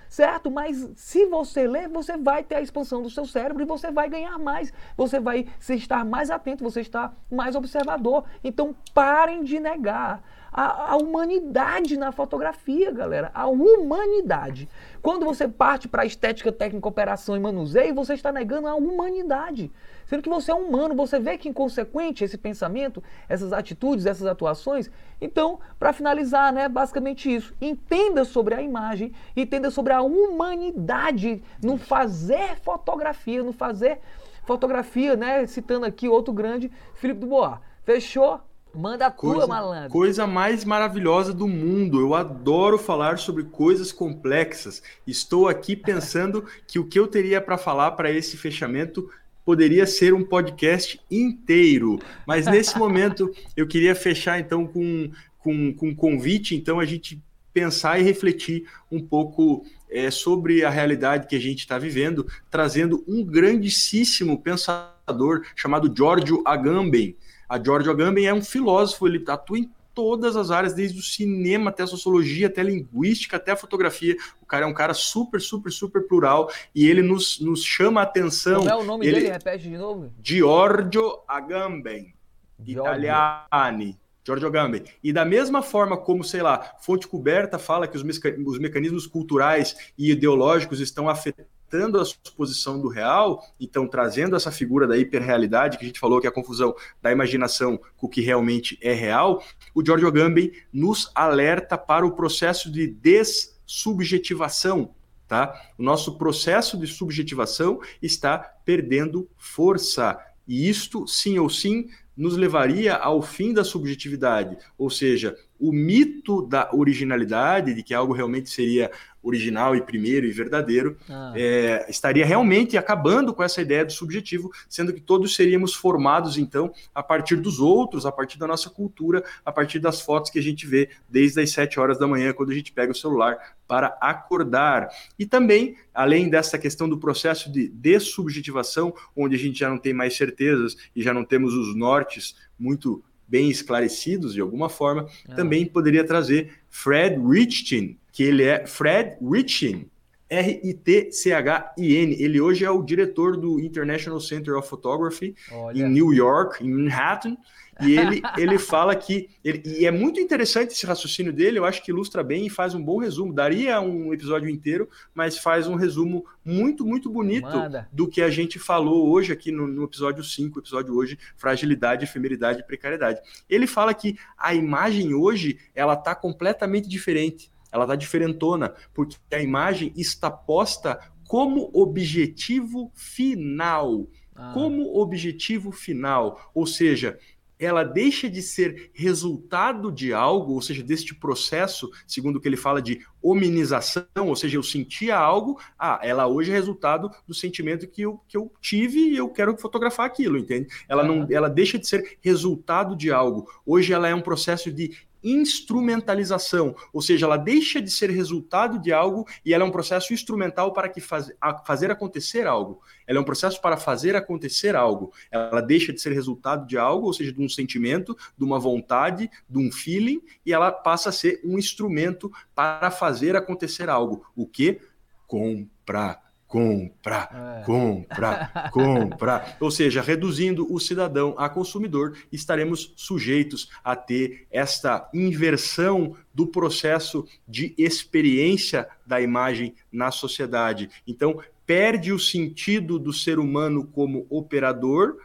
Certo? Mas se você ler, você vai ter a expansão do seu cérebro e você vai ganhar mais. Você vai estar mais atento, você está mais observador. Então parem de negar a, a humanidade na fotografia, galera. A humanidade. Quando você parte para estética, técnica, operação e manuseio, você está negando a humanidade. Sendo que você é humano, você vê que inconsequente esse pensamento, essas atitudes, essas atuações. Então, para finalizar, né, basicamente isso. Entenda sobre a imagem, entenda sobre a humanidade no fazer fotografia, no fazer fotografia, né? Citando aqui outro grande, Felipe Dubois. Fechou? Manda a coisa, tua, malandro. Coisa mais maravilhosa do mundo. Eu adoro falar sobre coisas complexas. Estou aqui pensando que o que eu teria para falar para esse fechamento poderia ser um podcast inteiro. Mas nesse momento eu queria fechar então com, com, com um convite, então a gente pensar e refletir um pouco é, sobre a realidade que a gente está vivendo, trazendo um grandíssimo pensador chamado Giorgio Agamben. A Giorgio Agamben é um filósofo, ele atua em todas as áreas, desde o cinema até a sociologia, até a linguística, até a fotografia. O cara é um cara super, super, super plural e ele nos, nos chama a atenção. Como é o nome ele... dele? Repete de novo. Giorgio Agamben. Giorgio. Italiani. Giorgio Agamben. E da mesma forma como, sei lá, Fonte Coberta fala que os, os mecanismos culturais e ideológicos estão afetando afetando a suposição do real, então trazendo essa figura da hiperrealidade, que a gente falou que é a confusão da imaginação com o que realmente é real, o Giorgio Agamben nos alerta para o processo de dessubjetivação, tá? O nosso processo de subjetivação está perdendo força. E isto, sim ou sim, nos levaria ao fim da subjetividade, ou seja, o mito da originalidade, de que algo realmente seria original e primeiro e verdadeiro, ah. é, estaria realmente acabando com essa ideia do subjetivo, sendo que todos seríamos formados, então, a partir dos outros, a partir da nossa cultura, a partir das fotos que a gente vê desde as 7 horas da manhã, quando a gente pega o celular para acordar. E também, além dessa questão do processo de dessubjetivação, onde a gente já não tem mais certezas e já não temos os nortes muito bem esclarecidos de alguma forma, ah. também poderia trazer Fred Richtin, que ele é Fred Richtin, R-I-T-C-H-I-N. Ele hoje é o diretor do International Center of Photography Olha. em New York, em Manhattan. E ele, ele fala que. Ele, e é muito interessante esse raciocínio dele, eu acho que ilustra bem e faz um bom resumo. Daria um episódio inteiro, mas faz um resumo muito, muito bonito Manda. do que a gente falou hoje aqui no, no episódio 5, episódio hoje, fragilidade, efemeridade e precariedade. Ele fala que a imagem hoje ela está completamente diferente. Ela está diferentona, porque a imagem está posta como objetivo final. Ah. Como objetivo final. Ou seja, ela deixa de ser resultado de algo, ou seja, deste processo, segundo o que ele fala de hominização, ou seja, eu sentia algo, ah, ela hoje é resultado do sentimento que eu, que eu tive e eu quero fotografar aquilo, entende? Ela não, ela deixa de ser resultado de algo. Hoje ela é um processo de instrumentalização, ou seja, ela deixa de ser resultado de algo e ela é um processo instrumental para que faz, a, fazer acontecer algo. Ela é um processo para fazer acontecer algo. Ela deixa de ser resultado de algo, ou seja, de um sentimento, de uma vontade, de um feeling, e ela passa a ser um instrumento para fazer acontecer algo. O que? Comprar compra, é. compra, compra. Ou seja, reduzindo o cidadão a consumidor, estaremos sujeitos a ter esta inversão do processo de experiência da imagem na sociedade. Então, perde o sentido do ser humano como operador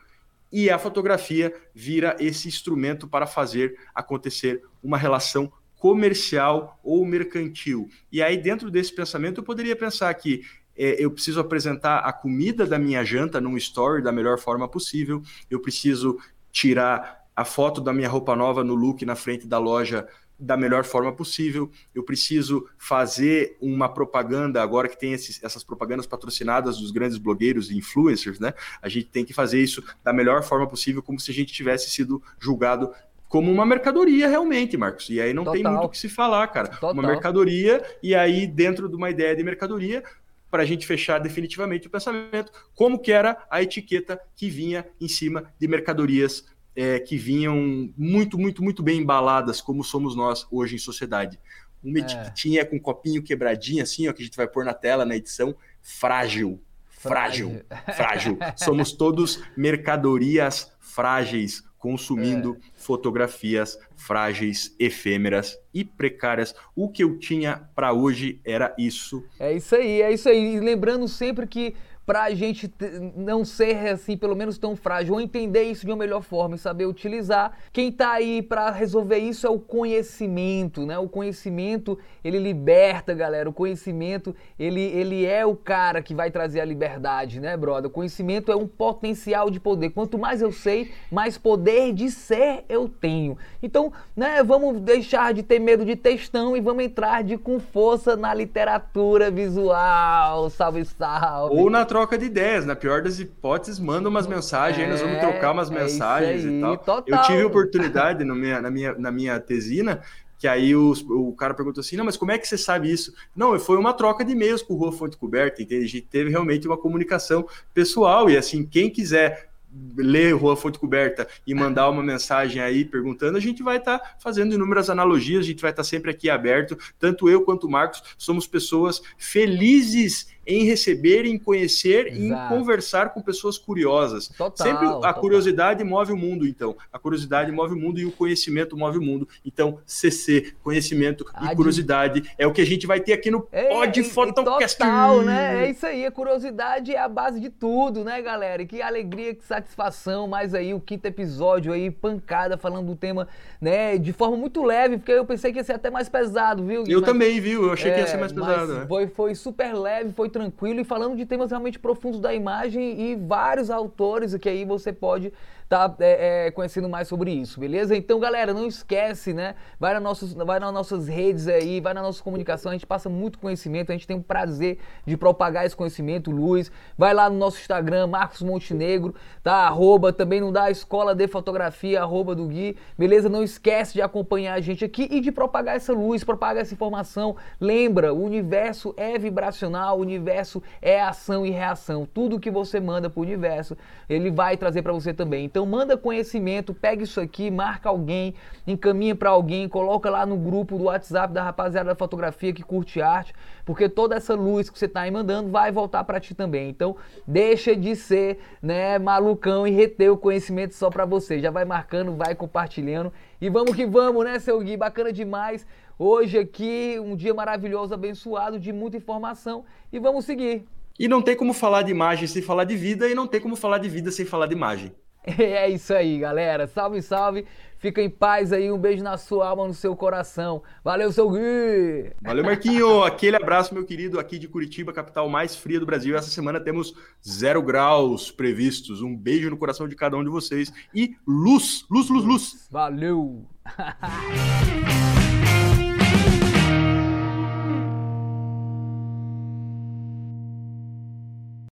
e a fotografia vira esse instrumento para fazer acontecer uma relação comercial ou mercantil. E aí, dentro desse pensamento, eu poderia pensar que é, eu preciso apresentar a comida da minha janta num story da melhor forma possível, eu preciso tirar a foto da minha roupa nova no look na frente da loja da melhor forma possível. Eu preciso fazer uma propaganda, agora que tem esses, essas propagandas patrocinadas dos grandes blogueiros e influencers, né? A gente tem que fazer isso da melhor forma possível, como se a gente tivesse sido julgado como uma mercadoria realmente, Marcos. E aí não Total. tem muito o que se falar, cara. Total. Uma mercadoria, e aí dentro de uma ideia de mercadoria, para a gente fechar definitivamente o pensamento, como que era a etiqueta que vinha em cima de mercadorias é, que vinham muito, muito, muito bem embaladas, como somos nós hoje em sociedade. Uma é. etiquetinha com um copinho quebradinho, assim, ó, que a gente vai pôr na tela na edição, frágil. Frágil, frágil. Somos todos mercadorias frágeis consumindo é. fotografias frágeis, efêmeras e precárias. O que eu tinha para hoje era isso. É isso aí, é isso aí. E lembrando sempre que para a gente não ser assim, pelo menos tão frágil, ou entender isso de uma melhor forma e saber utilizar. Quem está aí para resolver isso é o conhecimento, né? O conhecimento, ele liberta, galera. O conhecimento, ele, ele é o cara que vai trazer a liberdade, né, brother? O conhecimento é um potencial de poder. Quanto mais eu sei, mais poder de ser eu tenho. Então, né, vamos deixar de ter medo de textão e vamos entrar de com força na literatura visual. Salve, salve. Ou na troca de ideias. Na pior das hipóteses, manda umas mensagens, é, aí nós vamos é, trocar umas é mensagens aí, e tal. Total. Eu tive oportunidade no minha, na, minha, na minha tesina que aí os, o cara perguntou assim, não, mas como é que você sabe isso? Não, foi uma troca de e-mails com o Rua Fonte Coberta, entende? A gente teve realmente uma comunicação pessoal, e assim, quem quiser ler Rua Fonte Coberta e mandar uma mensagem aí perguntando, a gente vai estar tá fazendo inúmeras analogias, a gente vai estar tá sempre aqui aberto, tanto eu quanto o Marcos somos pessoas felizes em receber, em conhecer Exato. e em conversar com pessoas curiosas. Total, Sempre a total. curiosidade move o mundo, então. A curiosidade move o mundo e o conhecimento move o mundo. Então, CC, conhecimento e curiosidade é o que a gente vai ter aqui no é, Pod Photocast. Total, né? É isso aí. A curiosidade é a base de tudo, né, galera? Que alegria, que satisfação. Mais aí o quinto episódio aí, pancada, falando do tema, né, de forma muito leve, porque eu pensei que ia ser até mais pesado, viu? Eu mas, também, viu? Eu achei é, que ia ser mais pesado. Né? Foi, foi super leve, foi tranquilo e falando de temas realmente profundos da imagem e vários autores que aí você pode tá é, é, conhecendo mais sobre isso, beleza? Então, galera, não esquece, né? Vai, na nossos, vai nas nossas redes aí, vai na nossa comunicação, a gente passa muito conhecimento, a gente tem o prazer de propagar esse conhecimento, Luiz. Vai lá no nosso Instagram, Marcos Montenegro, tá? Arroba, também não dá Escola de Fotografia, arroba do Gui, beleza? Não esquece de acompanhar a gente aqui e de propagar essa luz, propagar essa informação. Lembra, o universo é vibracional, o universo é ação e reação. Tudo que você manda pro universo, ele vai trazer para você também. Então, então manda conhecimento, pega isso aqui, marca alguém, encaminha para alguém, coloca lá no grupo do WhatsApp da rapaziada da fotografia que curte arte, porque toda essa luz que você está aí mandando vai voltar para ti também. Então deixa de ser, né, malucão e reter o conhecimento só para você. Já vai marcando, vai compartilhando e vamos que vamos, né, seu Gui? Bacana demais. Hoje aqui um dia maravilhoso, abençoado, de muita informação e vamos seguir. E não tem como falar de imagem sem falar de vida, e não tem como falar de vida sem falar de imagem. É isso aí, galera. Salve, salve. Fica em paz aí. Um beijo na sua alma, no seu coração. Valeu, seu Gui. Valeu, Marquinho. Aquele abraço, meu querido, aqui de Curitiba, capital mais fria do Brasil. Essa semana temos zero graus previstos. Um beijo no coração de cada um de vocês. E luz, luz, luz, luz. Valeu.